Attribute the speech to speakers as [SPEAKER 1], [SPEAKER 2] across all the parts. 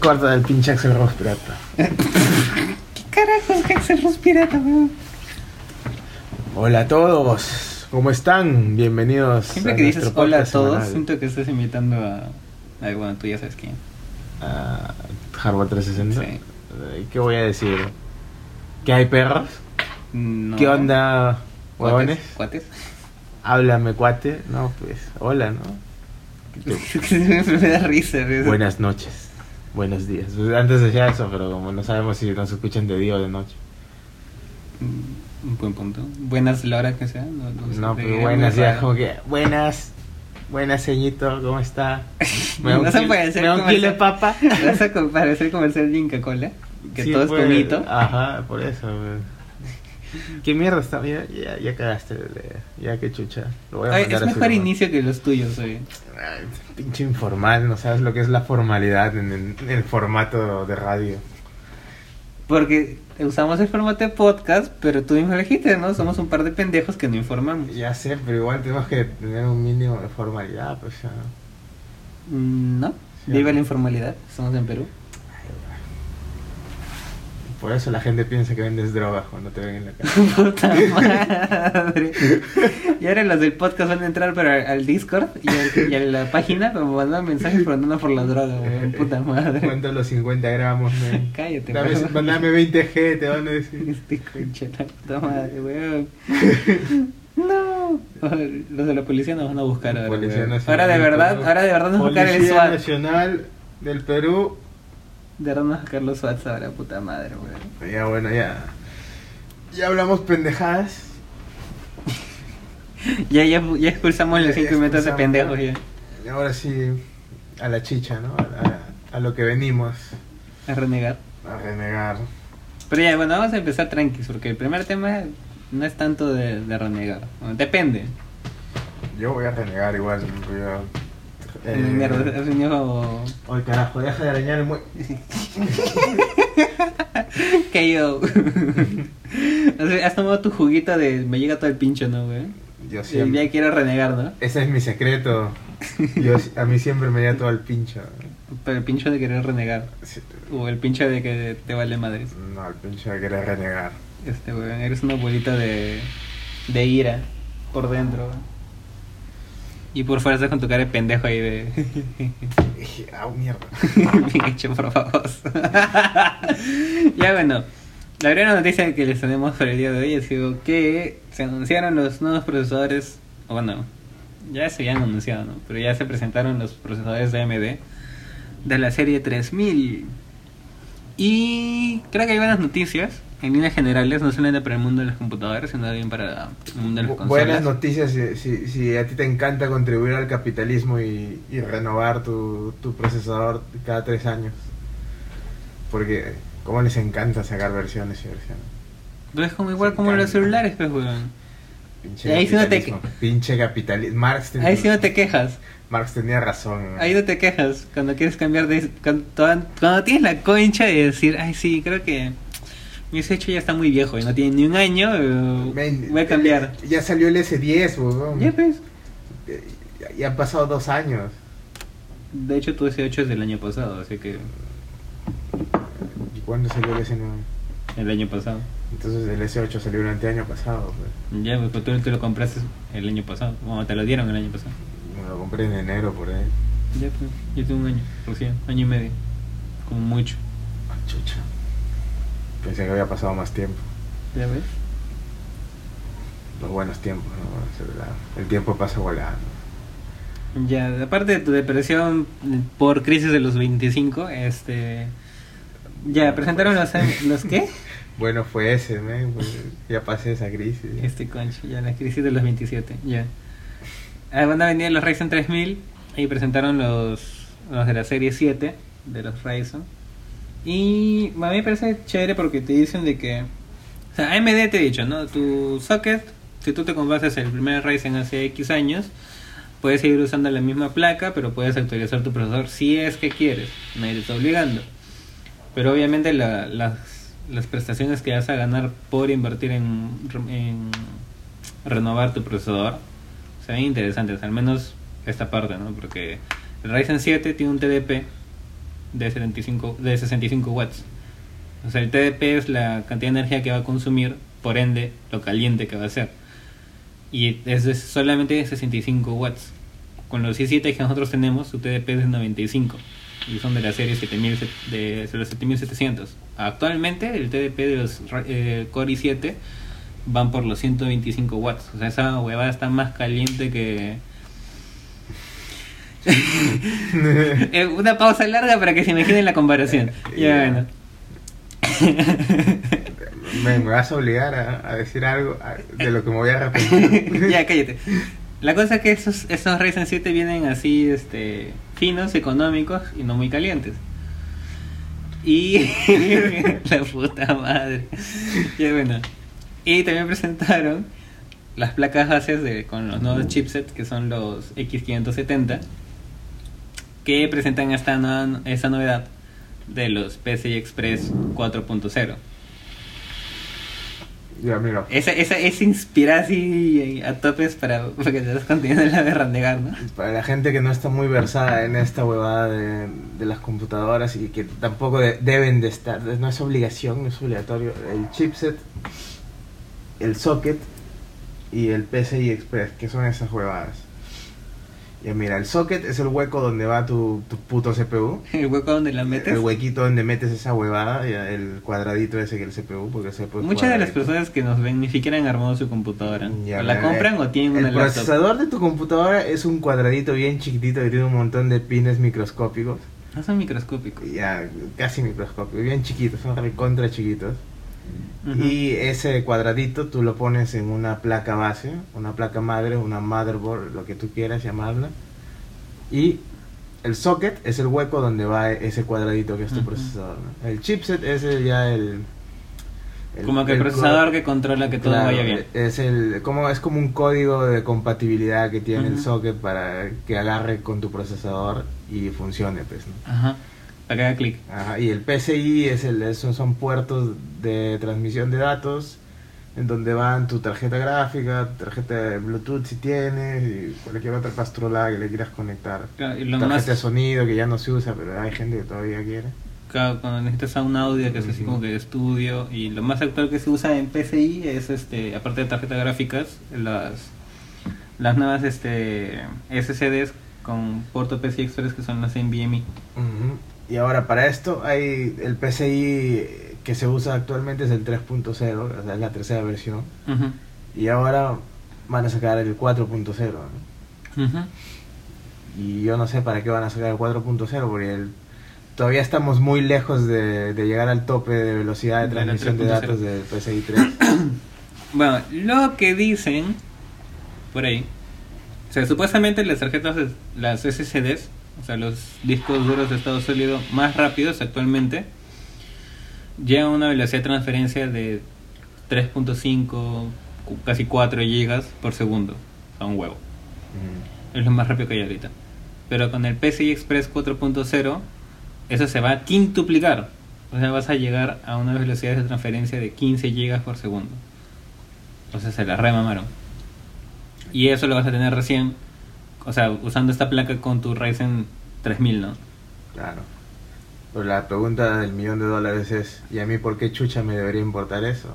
[SPEAKER 1] Corta del pinche Axel Rose pirata.
[SPEAKER 2] ¿Qué carajos que Axel Rose pirata, weón?
[SPEAKER 1] Hola a todos, ¿cómo están? Bienvenidos
[SPEAKER 2] Siempre que dices hola a todos,
[SPEAKER 1] semanal.
[SPEAKER 2] siento que estás invitando a. Ay, bueno, tú ya sabes quién.
[SPEAKER 1] a Hardware 360.
[SPEAKER 2] Sí.
[SPEAKER 1] Eh, ¿Qué voy a decir? ¿Que hay perros?
[SPEAKER 2] No.
[SPEAKER 1] ¿Qué onda,
[SPEAKER 2] ¿Cuates?
[SPEAKER 1] huevones?
[SPEAKER 2] ¿Cuates?
[SPEAKER 1] Háblame, cuate. No, pues, hola, ¿no?
[SPEAKER 2] Me da risa, weón.
[SPEAKER 1] Buenas noches, buenos días. Pues, Antes decía eso, pero como no sabemos si nos escuchan de día o de noche.
[SPEAKER 2] Un buen punto. Buenas la hora que sea. No, no,
[SPEAKER 1] No, pero buenas, ya como que, buenas, buenas, ceñito, ¿cómo está?
[SPEAKER 2] No
[SPEAKER 1] un
[SPEAKER 2] se puede hacer
[SPEAKER 1] me da un kilo de papa.
[SPEAKER 2] Vas a com- parecer comercial de Inca Cola. Que
[SPEAKER 1] Sí,
[SPEAKER 2] todo es
[SPEAKER 1] pues,
[SPEAKER 2] comito.
[SPEAKER 1] Ajá, por eso. güey. ¿Qué mierda está? Ya, ya, ya cagaste, ya que chucha. Lo voy a
[SPEAKER 2] Ay, es mejor inicio que los tuyos, oye.
[SPEAKER 1] Ay, pinche informal, no sabes lo que es la formalidad en el, en el formato de radio.
[SPEAKER 2] Porque usamos el formato de podcast, pero tú mismo dijiste, ¿no? Somos un par de pendejos que no informamos.
[SPEAKER 1] Ya sé, pero igual tenemos que tener un mínimo de formalidad, pues ya.
[SPEAKER 2] Mm, ¿No?
[SPEAKER 1] Sí.
[SPEAKER 2] Viva la informalidad. Estamos en Perú.
[SPEAKER 1] Por eso la gente piensa que vendes drogas cuando te ven en la calle.
[SPEAKER 2] Puta madre. Y ahora los del podcast van a entrar pero al Discord y, al- y a la página para mandar mensajes preguntando por la droga, weón. Puta madre.
[SPEAKER 1] ¿Cuánto los 50 gramos, men?
[SPEAKER 2] Cállate,
[SPEAKER 1] Dame,
[SPEAKER 2] weón.
[SPEAKER 1] mandame 20 G, te van a decir.
[SPEAKER 2] Este concha la puta madre, weón. No. Los de la policía nos van a buscar ahora.
[SPEAKER 1] Policía
[SPEAKER 2] Ahora de verdad, ahora de verdad nos buscar el
[SPEAKER 1] Policía
[SPEAKER 2] SWAT.
[SPEAKER 1] Nacional del Perú.
[SPEAKER 2] De va a buscar los SWAT ahora, puta madre, weón.
[SPEAKER 1] Ya bueno, ya. Ya hablamos pendejadas.
[SPEAKER 2] Ya, ya, ya expulsamos los
[SPEAKER 1] Ya
[SPEAKER 2] 5 metros de pendejos
[SPEAKER 1] ¿no?
[SPEAKER 2] ya.
[SPEAKER 1] Y ahora sí, a la chicha, ¿no? A, a- a lo que venimos
[SPEAKER 2] A renegar.
[SPEAKER 1] a renegar.
[SPEAKER 2] Pero ya, bueno, vamos a empezar tranquis, porque el primer tema no es tanto de, de renegar. Bueno, depende.
[SPEAKER 1] Yo voy a renegar igual. Yo, eh,
[SPEAKER 2] Mierda, has venido
[SPEAKER 1] Oye, carajo, deja de arañar el mue...
[SPEAKER 2] que yo. O sea, has tomado tu juguito de me llega todo el pincho, ¿no, güey?
[SPEAKER 1] Yo
[SPEAKER 2] Y
[SPEAKER 1] siempre...
[SPEAKER 2] ya quiero renegar, ¿no?
[SPEAKER 1] Ese es mi secreto. Yo, a mí siempre me da todo el pincho.
[SPEAKER 2] Pero el pincho de querer renegar.
[SPEAKER 1] Sí,
[SPEAKER 2] O el pincho de que te vale madres.
[SPEAKER 1] No, el pincho de querer renegar.
[SPEAKER 2] Este, güey, eres una bolita de, de ira por dentro, güey. Y por fuera estás con tu cara de pendejo ahí de...
[SPEAKER 1] Ah, mierda.
[SPEAKER 2] Bien hecho, por favor. ya bueno, la primera noticia que les tenemos para el día de hoy ha sido que se anunciaron los nuevos procesadores, o bueno, ya se habían anunciado, ¿no? Pero ya se presentaron los procesadores de AMD de la serie 3000. Y creo que hay buenas noticias. En líneas generales, no solamente para el mundo de los computadores, sino también para el mundo de las
[SPEAKER 1] Bu-
[SPEAKER 2] consolas.
[SPEAKER 1] Buenas noticias si, si, si a ti te encanta contribuir al capitalismo y, y renovar tu, tu procesador cada tres años. Porque, como les encanta sacar versiones y versiones.
[SPEAKER 2] Pero es como igual
[SPEAKER 1] Se
[SPEAKER 2] como los
[SPEAKER 1] encanta.
[SPEAKER 2] celulares, pues, weón.
[SPEAKER 1] Pinche
[SPEAKER 2] ahí sí no te-
[SPEAKER 1] capitalismo. Pinche capitalismo. Marx, ten-
[SPEAKER 2] Ahí sí no te quejas.
[SPEAKER 1] Marx tenía razón.
[SPEAKER 2] Ahí no te quejas cuando quieres cambiar de... Cuando, cuando tienes la concha de decir, ay sí, creo que mi hecho ya está muy viejo y no tiene ni un año, eh,
[SPEAKER 1] Men,
[SPEAKER 2] voy a cambiar.
[SPEAKER 1] Ya salió el S10, weón.
[SPEAKER 2] Ya pues.
[SPEAKER 1] Ya- ya han pasado dos años.
[SPEAKER 2] De hecho tu S8 es del año pasado, así que
[SPEAKER 1] ¿Y cuándo salió el S9?
[SPEAKER 2] el año pasado.
[SPEAKER 1] Entonces el S8 salió durante el año pasado. Pues.
[SPEAKER 2] Ya, pues tú, tú lo compraste el año pasado. Bueno, te lo dieron el año pasado.
[SPEAKER 1] Me lo compré en enero por ahí.
[SPEAKER 2] Ya pues, yo tengo un año, recién, año y medio. Como mucho.
[SPEAKER 1] Ah, chucha. Pensé que había pasado más tiempo.
[SPEAKER 2] ¿Ya ves?
[SPEAKER 1] Los buenos tiempos, ¿no? El tiempo pasa volando.
[SPEAKER 2] Ya, aparte de tu depresión por crisis de los 25, este... Ya, presentaron los... ¿Los qué?
[SPEAKER 1] Bueno, fue ese, men, pues, ya pasé esa crisis. ya.
[SPEAKER 2] Este concho, ya la crisis de los 27, ya. Ah, van a venir los Ryzen 3000 y presentaron los, los de la serie 7 de los Ryzen. Y a mí me parece chévere porque te dicen de que... O sea, AMD te he dicho, ¿no? Tu socket, si tú te compraste el primer Ryzen hace X años, puedes seguir usando la misma placa, pero puedes actualizar tu procesador si es que quieres. Nadie te está obligando. Pero obviamente la- las, las prestaciones que vas a ganar por invertir en, en renovar tu procesador se ven interesantes, al menos esta parte, ¿no? Porque El Ryzen 7 tiene un TDP de, 75, de 65 watts. O sea, el TDP es la cantidad de energía que va a consumir, por ende, lo caliente que va a ser. Y es de solamente 65 watts. Con los i7 que nosotros tenemos, su TDP es de 95 y son de la serie 7000, de, los 7700. Actualmente el TDP de los eh, Core i7 van por los 125 watts. O sea, esa huevada está más caliente que... Eh, una pausa larga para que se imaginen la comparación. Ya,
[SPEAKER 1] bueno. me, vas a obligar a, decir algo de lo que me voy a arrepentir.
[SPEAKER 2] ya, cállate. La cosa es que esos, esos Ryzen 7 vienen así, este, finos, económicos y no muy calientes. Y la puta madre. Y bueno. Y también presentaron las placas bases de, con los nuevos chipsets que son los X570 que presentan esta, esta novedad de los PCI Express 4.0
[SPEAKER 1] ya, mira.
[SPEAKER 2] Esa, esa, esa inspira así a topes para, para que te das contenido de la de randegar, ¿no?
[SPEAKER 1] Para la gente que no está muy versada en esta huevada de, de las computadoras y que tampoco deben de estar, no es obligación, no es obligatorio, el chipset, el socket y el PCI Express, que son esas huevadas. Ya mira, el socket es el hueco donde va tu, tu puto CPU.
[SPEAKER 2] El hueco donde la metes.
[SPEAKER 1] El huequito donde metes esa huevada, el cuadradito ese que el CPU, porque el CPU
[SPEAKER 2] Muchas de las personas que nos ven ni siquiera han armado su computadora. o la compran o tienen
[SPEAKER 1] una
[SPEAKER 2] El
[SPEAKER 1] procesador de tu computadora es un cuadradito bien chiquitito que tiene un montón de pines microscópicos.
[SPEAKER 2] No son microscópicos.
[SPEAKER 1] Ya, casi microscópicos, bien chiquitos, son recontra chiquitos. Y ese cuadradito tú lo pones en una placa base, una placa madre, una motherboard, lo que tú quieras llamarla. Y el socket es el hueco donde va ese cuadradito que es tu procesador. El chipset es ya el,
[SPEAKER 2] como que el, procesador que controla que todo vaya bien.
[SPEAKER 1] Es el como es como un código de compatibilidad que tiene el socket para que agarre con tu procesador y funcione, pues,
[SPEAKER 2] Ajá para que clic.
[SPEAKER 1] y el PCI es el, son, puertos de transmisión de datos en donde van tu tarjeta gráfica, tarjeta de Bluetooth si tienes, y cualquier otra pastrolada que le quieras conectar. tarjeta de sonido que ya no se usa, pero hay gente que todavía quiere.
[SPEAKER 2] Claro, cuando necesitas un audio que es así como que de estudio, y lo más actual que se usa en PCI es, este aparte de tarjetas gráficas, las, las nuevas este SSDs con puerto PCI Express que son las NVMe.
[SPEAKER 1] Y ahora para esto hay el PCI que se usa actualmente es el 3.0, o sea, es la tercera versión. Y ahora van a sacar el 4.0. Y yo no sé para qué van a sacar el 4.0 porque todavía estamos muy lejos de, llegar al tope de velocidad de transmisión de, datos del PCI 3.
[SPEAKER 2] bueno, lo que dicen por ahí, o sea, supuestamente las tarjetas, las SSDs, o sea, los discos duros de estado sólido más rápidos actualmente, llegan a una velocidad de transferencia de 3.5, casi 4 gigas por segundo. a un huevo. Mm. Es lo más rápido que hay ahorita. Pero con el PCI Express 4.0, eso se va a quintuplicar. O sea, vas a llegar a una velocidad de transferencia de 15 gigas por segundo. O sea, se la remamaron. Y eso lo vas a tener recién o sea, usando esta placa con tu Ryzen 3000, ¿no?
[SPEAKER 1] Claro. Pero la pregunta del millón de dólares es, ¿y a mí por qué chucha me debería importar eso?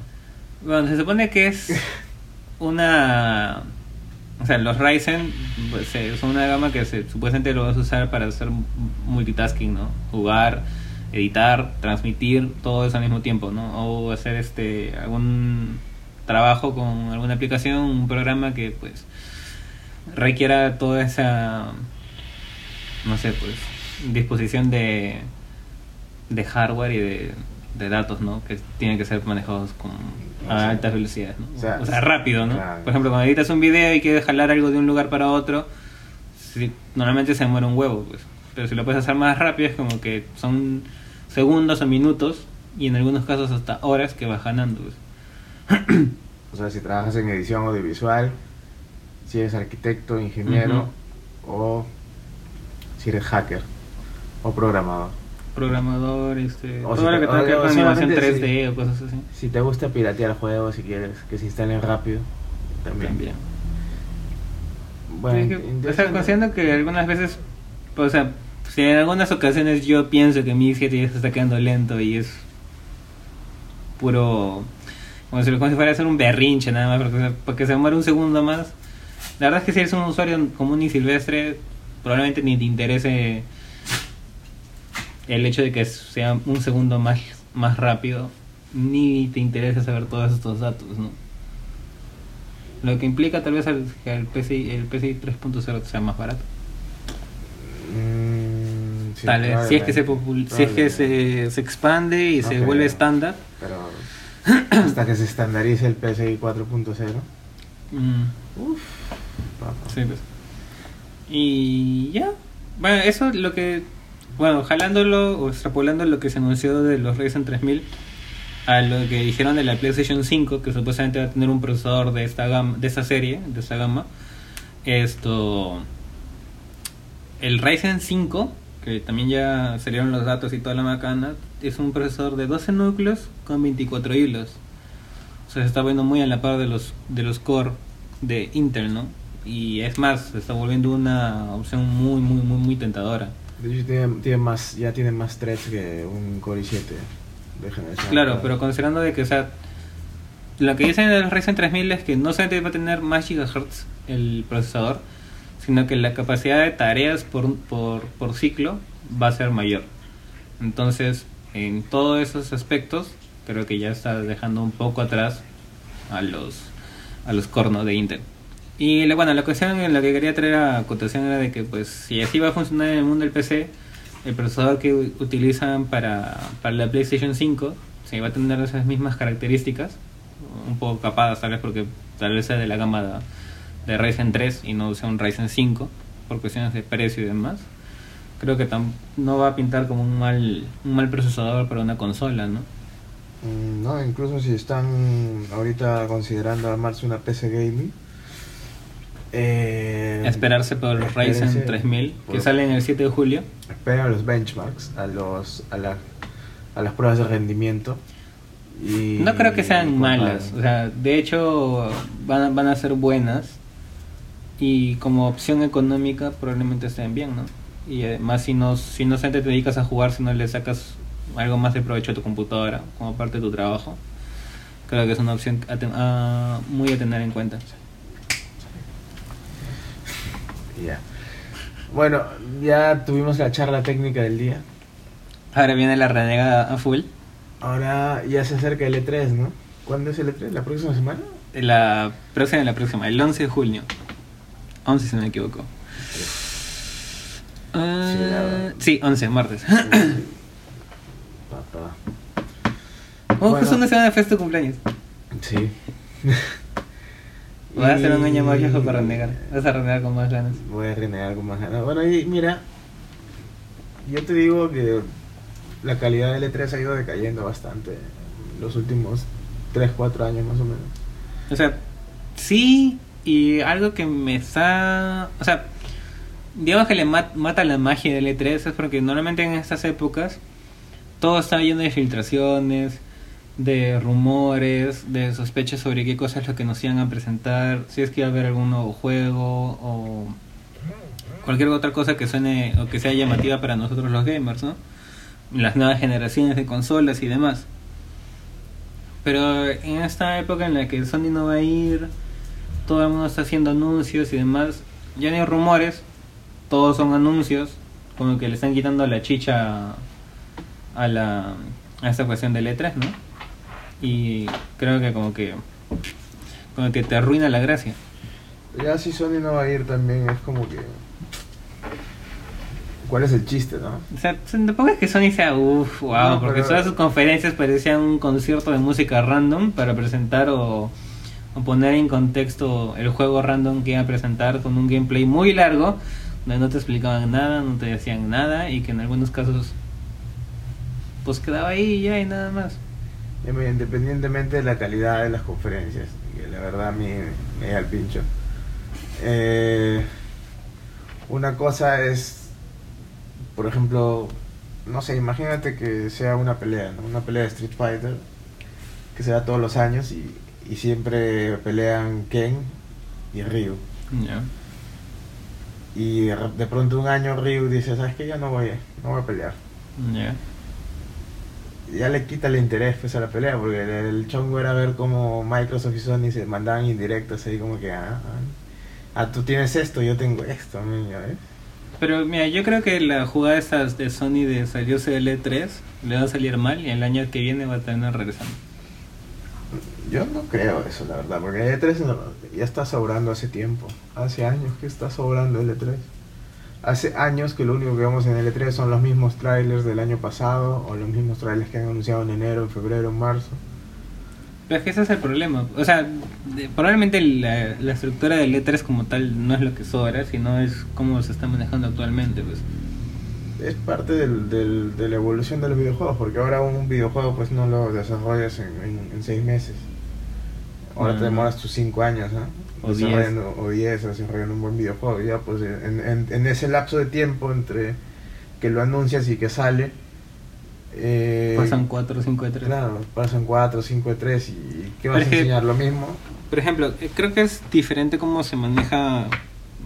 [SPEAKER 2] Bueno, se supone que es una... O sea, los Ryzen pues, son una gama que se, supuestamente lo vas a usar para hacer multitasking, ¿no? Jugar, editar, transmitir, todo eso al mismo tiempo, ¿no? O hacer este algún trabajo con alguna aplicación, un programa que pues requiera toda esa, no sé, pues, disposición de, de hardware y de, de datos, ¿no? Que tienen que ser manejados con a altas velocidades, ¿no? O sea, rápido, ¿no? Por ejemplo, cuando editas un video y quieres jalar algo de un lugar para otro, normalmente se muere un huevo, pues. Pero si lo puedes hacer más rápido es como que son segundos o minutos y en algunos casos hasta horas que vas ganando, pues.
[SPEAKER 1] o sea, si trabajas en edición audiovisual, si eres arquitecto, ingeniero o si eres hacker o programador.
[SPEAKER 2] Programador, este, o todo lo que tenga que ver con animación 3D o cosas así.
[SPEAKER 1] Si te gusta piratear juegos, si quieres que se instalen rápido, también.
[SPEAKER 2] también. Bueno, o sea, considerando que algunas veces O sea, si en algunas ocasiones yo pienso que mi 7 ya se está quedando lento y es puro. Como si, como si fuera a ser un berrinche nada más, porque, porque se muere un segundo más. La verdad es que si eres un usuario común y silvestre, probablemente ni te interese el hecho de que sea un segundo más, más rápido, ni te interesa saber todos estos datos, ¿no? Lo que implica tal vez el, que el PCI, el PCI 3.0 sea más barato.
[SPEAKER 1] Mm, sí,
[SPEAKER 2] tal vez, si es que se, si es que se, se expande y
[SPEAKER 1] No
[SPEAKER 2] se
[SPEAKER 1] creo.
[SPEAKER 2] vuelve estándar.
[SPEAKER 1] Pero hasta que se estandarice el PCI 4.0.
[SPEAKER 2] mm,
[SPEAKER 1] Uf, papá.
[SPEAKER 2] Sí, pues. Y ya. Bueno, eso es lo que. Bueno, jalándolo o extrapolando lo que se anunció de los Ryzen 3000 a lo que dijeron de la PlayStation 5, que supuestamente va a tener un procesador de esta gama, de esta serie, de esta gama. Esto. El Ryzen 5, que también ya salieron los datos y toda la macana, es un procesador de 12 núcleos con 24 hilos. O sea, se está viendo muy a la par de los de los core de Intel, ¿no? Y es más, se está volviendo una opción muy, muy, muy, muy tentadora.
[SPEAKER 1] De hecho, tiene, tiene más, ya tiene más threads que un Core i7 de generación.
[SPEAKER 2] Claro,
[SPEAKER 1] actual.
[SPEAKER 2] pero considerando de que, o sea, lo que dicen del Ryzen 3000 es que no solamente va a tener más gigahertz el procesador, sino que la capacidad de tareas por, por, por ciclo va a ser mayor. Entonces, en todos esos aspectos, creo que ya está dejando un poco atrás a los a los cornos de Intel. Y bueno, la cuestión en la que quería traer a cotación era de que pues si así va a funcionar en el mundo del PC, el procesador que utilizan para, para la PlayStation 5 sí, va a tener esas mismas características, un poco capadas tal vez porque tal vez sea de la gama de, de Ryzen 3 y no sea un Ryzen 5 por cuestiones de precio y demás. Creo que tam- no va a pintar como un mal un mal procesador para una consola, ¿no?
[SPEAKER 1] Mm, No, incluso si están ahorita considerando armarse una PC gaming. Eh,
[SPEAKER 2] Esperarse por los Ryzen
[SPEAKER 1] espérense
[SPEAKER 2] 3000 que
[SPEAKER 1] por-
[SPEAKER 2] salen el 7 de julio.
[SPEAKER 1] Esperen a los benchmarks, a los a, la- a las pruebas de rendimiento. Y
[SPEAKER 2] No creo que sean
[SPEAKER 1] comparen.
[SPEAKER 2] malas, o sea, de hecho van a, van a ser buenas y como opción económica probablemente estén bien, ¿no? Y además si no si no te dedicas a jugar, si no le sacas algo más de provecho a tu computadora como parte de tu trabajo, creo que es una opción a muy a tener en cuenta.
[SPEAKER 1] Ya. Bueno, ya tuvimos la charla técnica del día.
[SPEAKER 2] Ahora viene la renegada a full.
[SPEAKER 1] Ahora ya se acerca el E3, ¿no? ¿Cuándo es el E3? ¿La próxima semana?
[SPEAKER 2] La próxima, la próxima, el 11 de junio. 11 si no me equivoco. Ah,
[SPEAKER 1] la-
[SPEAKER 2] sí, 11, martes.
[SPEAKER 1] Papá.
[SPEAKER 2] Oh,
[SPEAKER 1] Bueno.
[SPEAKER 2] justo una semana fue tu cumpleaños.
[SPEAKER 1] Sí.
[SPEAKER 2] Voy a hacer un año más viejo para renegar. Vas a renegar con más ganas.
[SPEAKER 1] Voy a renegar con más ganas. Bueno, y mira, yo te digo que la calidad del E3 ha ido decayendo bastante en los últimos 3, 4 años más o menos.
[SPEAKER 2] O sea, sí, y algo que me está. O sea, digamos que le mat- mata la magia del E3 es porque normalmente en estas épocas todo está lleno de filtraciones, de rumores, de sospechas sobre qué cosas es lo que nos iban a presentar, si es que iba a haber algún nuevo juego o cualquier otra cosa que suene o que sea llamativa para nosotros los gamers, ¿no? Las nuevas generaciones de consolas y demás. Pero en esta época en la que Sony no va a ir, todo el mundo está haciendo anuncios y demás, ya no hay rumores, todos son anuncios, como que le están quitando la chicha a la a esta cuestión del E3, ¿no? Y creo que como que como que te arruina la gracia.
[SPEAKER 1] Ya si Sony no va a ir también es como que... ¿Cuál es el chiste, no?
[SPEAKER 2] O sea, tampoco es que Sony sea uff, wow,
[SPEAKER 1] No,
[SPEAKER 2] porque
[SPEAKER 1] pero-
[SPEAKER 2] todas sus conferencias parecían un concierto de música random para presentar o, o poner en contexto el juego random que iba a presentar con un gameplay muy largo, donde no te explicaban nada, no te decían nada y que en algunos casos pues quedaba ahí y ya y nada más.
[SPEAKER 1] Mira, Independientemente de la calidad de las conferencias, que la verdad a mí me da el pincho. Eh, una cosa es, por ejemplo, no sé, imagínate que sea una pelea, ¿no? una pelea de Street Fighter, que se da todos los años y, y siempre pelean Ken y Ryu.
[SPEAKER 2] Ya.
[SPEAKER 1] Y de pronto un año Ryu dice, ¿sabes qué? Ya no voy, no voy a pelear.
[SPEAKER 2] Ya.
[SPEAKER 1] Ya le quita el interés pues a la pelea porque el, el chongo era ver cómo Microsoft y Sony se mandaban indirectas ahí como que ah, ah, ah, tú tienes esto yo tengo esto ves.
[SPEAKER 2] Pero mira, yo creo que la jugada esta de Sony de salió CL3 le va a salir mal y el año que viene va a tener regresando.
[SPEAKER 1] yo no creo eso la verdad porque el E3 no- ya está sobrando hace tiempo hace años que está sobrando el E3 hace años que lo único que vemos en el E3 son los mismos trailers del año pasado o los mismos trailers que han anunciado en enero en febrero en marzo
[SPEAKER 2] Pero es que ese es el problema. O sea, de- probablemente la, la estructura del E3 como tal no es lo que sobra, sino es cómo se está manejando actualmente. Pues.
[SPEAKER 1] es parte del, del- de la evolución de los videojuegos, porque ahora un videojuego pues no lo desarrollas en, en- en seis meses. Ahora
[SPEAKER 2] Mm.
[SPEAKER 1] te demoras tus cinco años, ¿no?
[SPEAKER 2] O diez.
[SPEAKER 1] Desarrollando- O diez, desarrollando un buen videojuego. Ya pues en, en- en ese lapso de tiempo entre que lo anuncias y que sale... eh,
[SPEAKER 2] Pasan 4 o 5 E3.
[SPEAKER 1] Claro, pasan cuatro, cinco de tres y ¿qué vas
[SPEAKER 2] es
[SPEAKER 1] a enseñar? Lo mismo.
[SPEAKER 2] Por ejemplo, eh, creo que es diferente cómo se maneja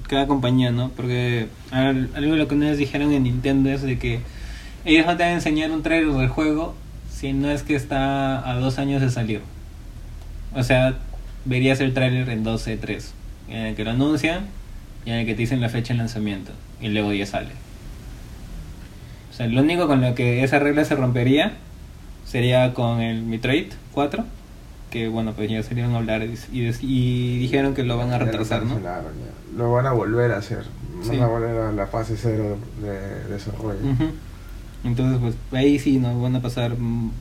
[SPEAKER 2] cada compañía, ¿no? Porque al- algo de lo que ustedes dijeron en Nintendo es de que ellos no te van a enseñar un trailer del juego si no es que está a dos años de salir. O sea, verías el trailer en 12 3 en el que lo anuncian y en el que te dicen la fecha de lanzamiento y luego ya sale. O sea, lo único con lo que esa regla se rompería sería con el Metroid 4 que bueno pues ya salieron a hablar y, y- y dijeron que lo van a retrasar, ¿no?
[SPEAKER 1] Lo van a volver a hacer. Van
[SPEAKER 2] Sí.
[SPEAKER 1] a volver a la fase cero de, de desarrollo.
[SPEAKER 2] Entonces pues ahí sí nos van a pasar mm,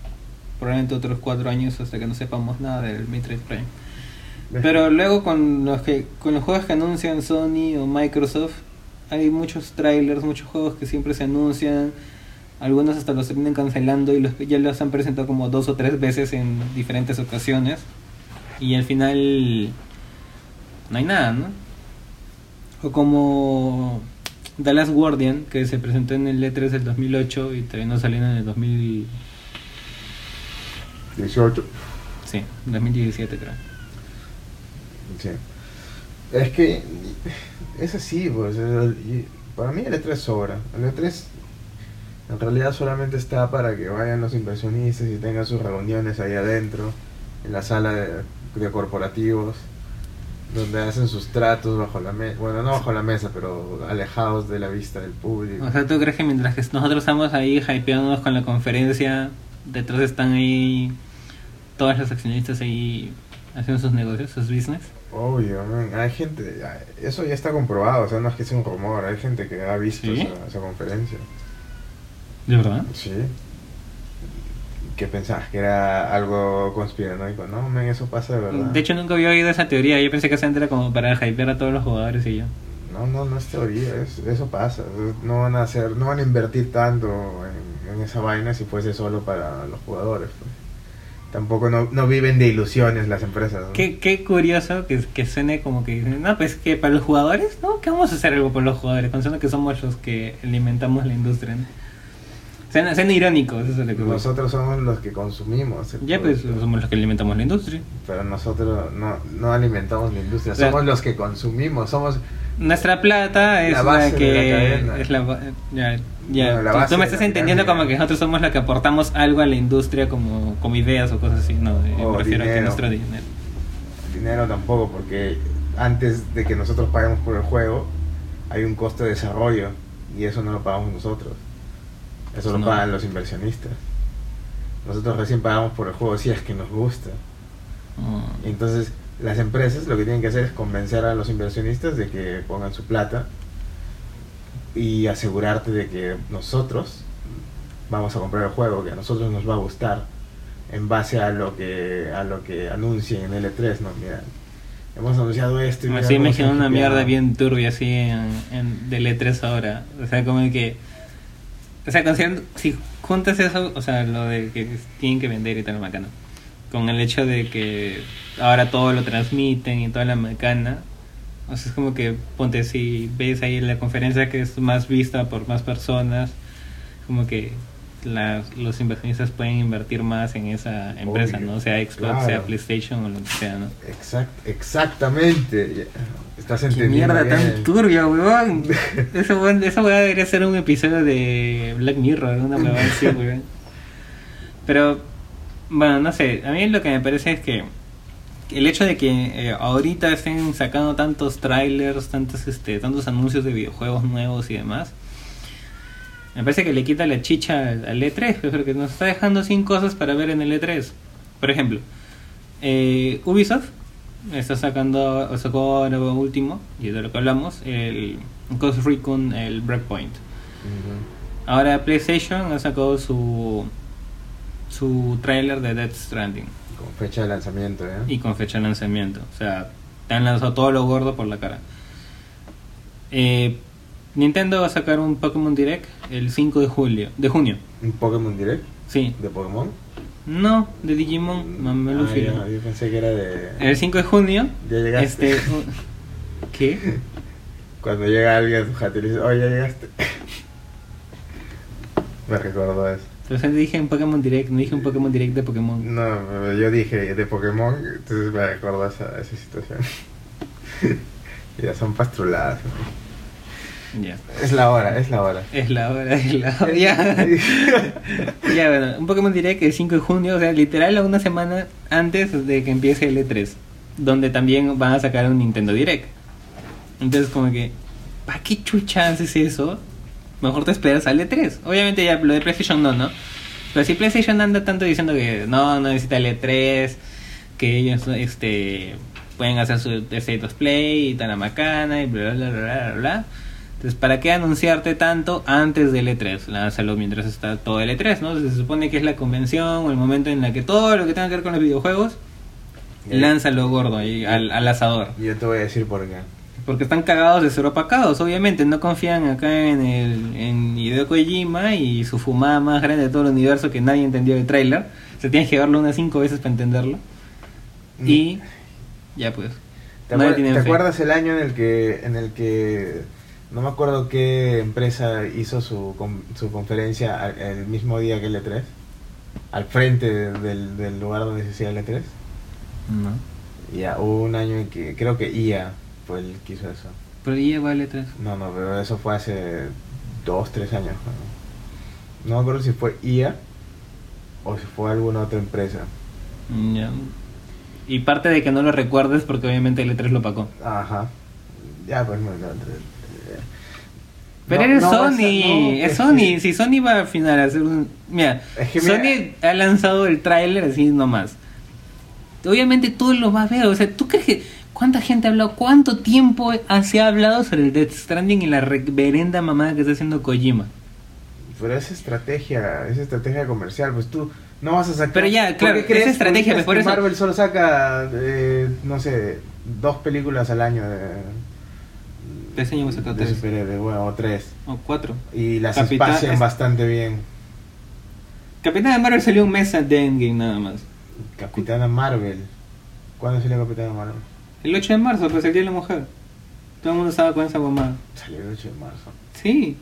[SPEAKER 2] probablemente otros cuatro años hasta que no sepamos nada del Metroid Prime. Pero luego con los que con los juegos que anuncian Sony o Microsoft hay muchos trailers, muchos juegos que siempre se anuncian, algunos hasta los terminan cancelando y los ya los han presentado como dos o tres veces en diferentes ocasiones y al final no hay nada, ¿no? O como The Last Guardian que se presentó en el E3 del 2008 y terminó saliendo en el 2000
[SPEAKER 1] 18.
[SPEAKER 2] sí, 2017 creo.
[SPEAKER 1] Sí. Es que es así, pues. para mí el E3 sobra. El E3 en realidad solamente está para que vayan los inversionistas y tengan sus reuniones ahí adentro, en la sala de, corporativos, donde hacen sus tratos bajo la mesa. Bueno, no bajo la mesa, pero alejados de la vista del público.
[SPEAKER 2] O sea, ¿tú crees que mientras que nosotros estamos ahí hypeándonos con la conferencia, detrás están ahí todos los accionistas ahí haciendo sus negocios, sus business?
[SPEAKER 1] Obvio, man, hay gente, eso ya está comprobado, o sea, no es que sea un rumor, hay gente que ha visto
[SPEAKER 2] ¿Sí?
[SPEAKER 1] esa, esa conferencia.
[SPEAKER 2] ¿De verdad?
[SPEAKER 1] Sí. ¿Qué pensabas? ¿Que era algo conspiranoico? No, men, eso pasa de verdad.
[SPEAKER 2] De hecho, nunca había oído esa teoría. Yo pensé que esa era como para hypear a todos los jugadores y ya.
[SPEAKER 1] No, no, no es teoría, es- eso pasa. No van a hacer, no van a invertir tanto en, en esa vaina si fuese solo para los jugadores. pues. Tampoco no, no viven de ilusiones las empresas. ¿no?
[SPEAKER 2] Qué, qué curioso que, que suene como que dicen, no, pues que para los jugadores, ¿no? ¿Qué vamos a hacer algo por los jugadores? Pensando que somos los que alimentamos la industria. ¿no? Suena, suena irónico, eso es lo que
[SPEAKER 1] Nosotros somos los que consumimos.
[SPEAKER 2] Ya, pues somos los que alimentamos la industria.
[SPEAKER 1] Pero nosotros no, no alimentamos la industria,
[SPEAKER 2] Claro.
[SPEAKER 1] somos los que consumimos, somos...
[SPEAKER 2] Nuestra plata es
[SPEAKER 1] La
[SPEAKER 2] la,
[SPEAKER 1] base de
[SPEAKER 2] que
[SPEAKER 1] la cadena.
[SPEAKER 2] es la ba- ya, ya.
[SPEAKER 1] Bueno, la
[SPEAKER 2] Tú- me
[SPEAKER 1] de
[SPEAKER 2] estás entendiendo como que nosotros somos los que aportamos algo a la industria como, como ideas o cosas así, no, yo
[SPEAKER 1] O
[SPEAKER 2] me refiero a que
[SPEAKER 1] dinero.
[SPEAKER 2] nuestro dinero.
[SPEAKER 1] Dinero tampoco, porque antes de que nosotros paguemos por el juego, hay un costo de desarrollo y eso no lo pagamos nosotros. Eso lo pagan los inversionistas. Nosotros recién pagamos por el juego si es que nos gusta.
[SPEAKER 2] Mm.
[SPEAKER 1] Entonces, las empresas lo que tienen que hacer es convencer a los inversionistas de que pongan su plata y asegurarte de que nosotros vamos a comprar el juego, que a nosotros nos va a gustar en base a lo que a lo que anuncien en L3, no, mira, hemos anunciado esto y
[SPEAKER 2] Me imaginando una mierda
[SPEAKER 1] hypeado".
[SPEAKER 2] bien turbia así en, en del E3 ahora. O sea, como que. O sea, considerando. Si juntas eso, o sea, lo de que tienen que vender y tal, macana. Con el hecho de que ahora todo lo transmiten y toda la macana. O sea, es como que ponte si ves ahí la conferencia que es más vista por más personas. Como que las, los inversionistas pueden invertir más en esa empresa,
[SPEAKER 1] Obvio,
[SPEAKER 2] ¿no? Sea Xbox,
[SPEAKER 1] claro.
[SPEAKER 2] sea PlayStation o lo que sea, ¿no?
[SPEAKER 1] Exact, exactamente. Estás
[SPEAKER 2] Qué
[SPEAKER 1] entendiendo.
[SPEAKER 2] mierda
[SPEAKER 1] bien.
[SPEAKER 2] tan turbia, weón. Eso, eso weón, debería ser un episodio de Black Mirror, una huevada así, weón. Pero, bueno, no sé. A mí lo que me parece es que el hecho de que eh, ahorita estén sacando tantos trailers, tantos, este, tantos anuncios de videojuegos nuevos y demás, me parece que le quita la chicha al al E3, pues, porque nos está dejando sin cosas para ver en el E3. Por ejemplo, eh, Ubisoft está sacando, sacó ahora último, y de lo que hablamos, el Ghost Recon, el Breakpoint. Ahora PlayStation ha sacado su su trailer de Death Stranding
[SPEAKER 1] Con fecha de lanzamiento, ¿eh?
[SPEAKER 2] y con fecha de lanzamiento. O sea, te han lanzado todo lo gordo por la cara. Eh, Nintendo va a sacar un Pokémon Direct el 5 de julio, de junio.
[SPEAKER 1] ¿Un Pokémon Direct?
[SPEAKER 2] Sí,
[SPEAKER 1] ¿De Pokémon?
[SPEAKER 2] no, de Digimon, no me lo
[SPEAKER 1] Ah, ya, yo pensé que era de.
[SPEAKER 2] El 5 de junio,
[SPEAKER 1] Ya llegaste.
[SPEAKER 2] este, ¿qué?
[SPEAKER 1] Cuando llega alguien a tu jato y le dice, oye, ya llegaste. Me recordó eso.
[SPEAKER 2] Pero sea, dije un Pokémon Direct, no dije un Pokémon Direct de Pokémon.
[SPEAKER 1] No, yo dije de Pokémon, entonces me recordó esa, esa situación. ya son pastruladas.
[SPEAKER 2] Ya.
[SPEAKER 1] Es la hora, es la hora.
[SPEAKER 2] Es la hora, es la hora. Ya. ya, bueno, un Pokémon Direct el 5 de junio, o sea, literal a una semana antes de que empiece el E3, donde también van a sacar un Nintendo Direct. Entonces, como que, ¿para qué chucha haces eso? Mejor te esperas al E3. Obviamente, ya lo de PlayStation no, ¿no? Pero si PlayStation anda tanto diciendo que no, no necesita el E3, que ellos este, pueden hacer su State of Play y tan macana y bla, bla, bla, bla, bla, bla. Entonces, ¿para qué anunciarte tanto antes del E3? Lánzalo mientras está todo el E3, ¿no? Se supone que es la convención o el momento en la que todo lo que tenga que ver con los videojuegos, lánzalo gordo ahí al, al asador.
[SPEAKER 1] Yo te voy a decir por qué.
[SPEAKER 2] Porque están cagados de ser opacados, obviamente. No confían acá en, el, en Hideo Kojima y su fumada más grande de todo el universo que nadie entendió el tráiler. Se tienen que verlo unas cinco veces para entenderlo. Y ya pues.
[SPEAKER 1] ¿Te, acuer- acuerdas el año en el que en el que no me acuerdo qué empresa hizo su, con- su conferencia el mismo día que el E3? Al frente de- del, del lugar donde se hacía el E3.
[SPEAKER 2] No.
[SPEAKER 1] Ya, hubo un año en que creo que IA fue el que hizo eso.
[SPEAKER 2] Pero ya vale tres.
[SPEAKER 1] No, no, pero eso fue hace dos, tres años. ¿no? No me acuerdo si fue IA o si fue alguna otra empresa.
[SPEAKER 2] Ya. Y parte de que no lo recuerdes porque obviamente el E3 lo opacó.
[SPEAKER 1] Ajá. Ya, pues no, no, no,
[SPEAKER 2] Pero
[SPEAKER 1] no,
[SPEAKER 2] eres
[SPEAKER 1] no vas a-
[SPEAKER 2] Sony,
[SPEAKER 1] no,
[SPEAKER 2] es
[SPEAKER 1] que
[SPEAKER 2] Sony.
[SPEAKER 1] sí.
[SPEAKER 2] Si Sony va al final a hacer un. Mira,
[SPEAKER 1] Es que
[SPEAKER 2] Sony
[SPEAKER 1] mira-
[SPEAKER 2] ha lanzado el tráiler así nomás. Obviamente tú lo vas a ver. O sea, ¿tú crees que. ¿Cuánta gente ha hablado? ¿Cuánto tiempo se ha hablado sobre el Death Stranding y la reverenda mamada que está haciendo Kojima?
[SPEAKER 1] Pero es estrategia, es estrategia comercial, pues tú no vas a sacar...
[SPEAKER 2] Pero ya,
[SPEAKER 1] ¿por
[SPEAKER 2] claro, es estrategia, pues, por eso-
[SPEAKER 1] Marvel solo saca, eh, no sé, dos películas al año de...
[SPEAKER 2] Este año hemos sacado tres.
[SPEAKER 1] superhéroes, bueno, o tres.
[SPEAKER 2] O cuatro.
[SPEAKER 1] Y las
[SPEAKER 2] Capitán-
[SPEAKER 1] espacian
[SPEAKER 2] es-
[SPEAKER 1] bastante bien.
[SPEAKER 2] Capitán de Marvel salió un mes de Endgame nada más.
[SPEAKER 1] Capitana Marvel. ¿Cuándo salió Capitana Marvel?
[SPEAKER 2] El 8 de marzo, pues el Día de la Mujer. Todo el mundo estaba con esa mamada.
[SPEAKER 1] Salió el 8 de marzo.
[SPEAKER 2] Sí,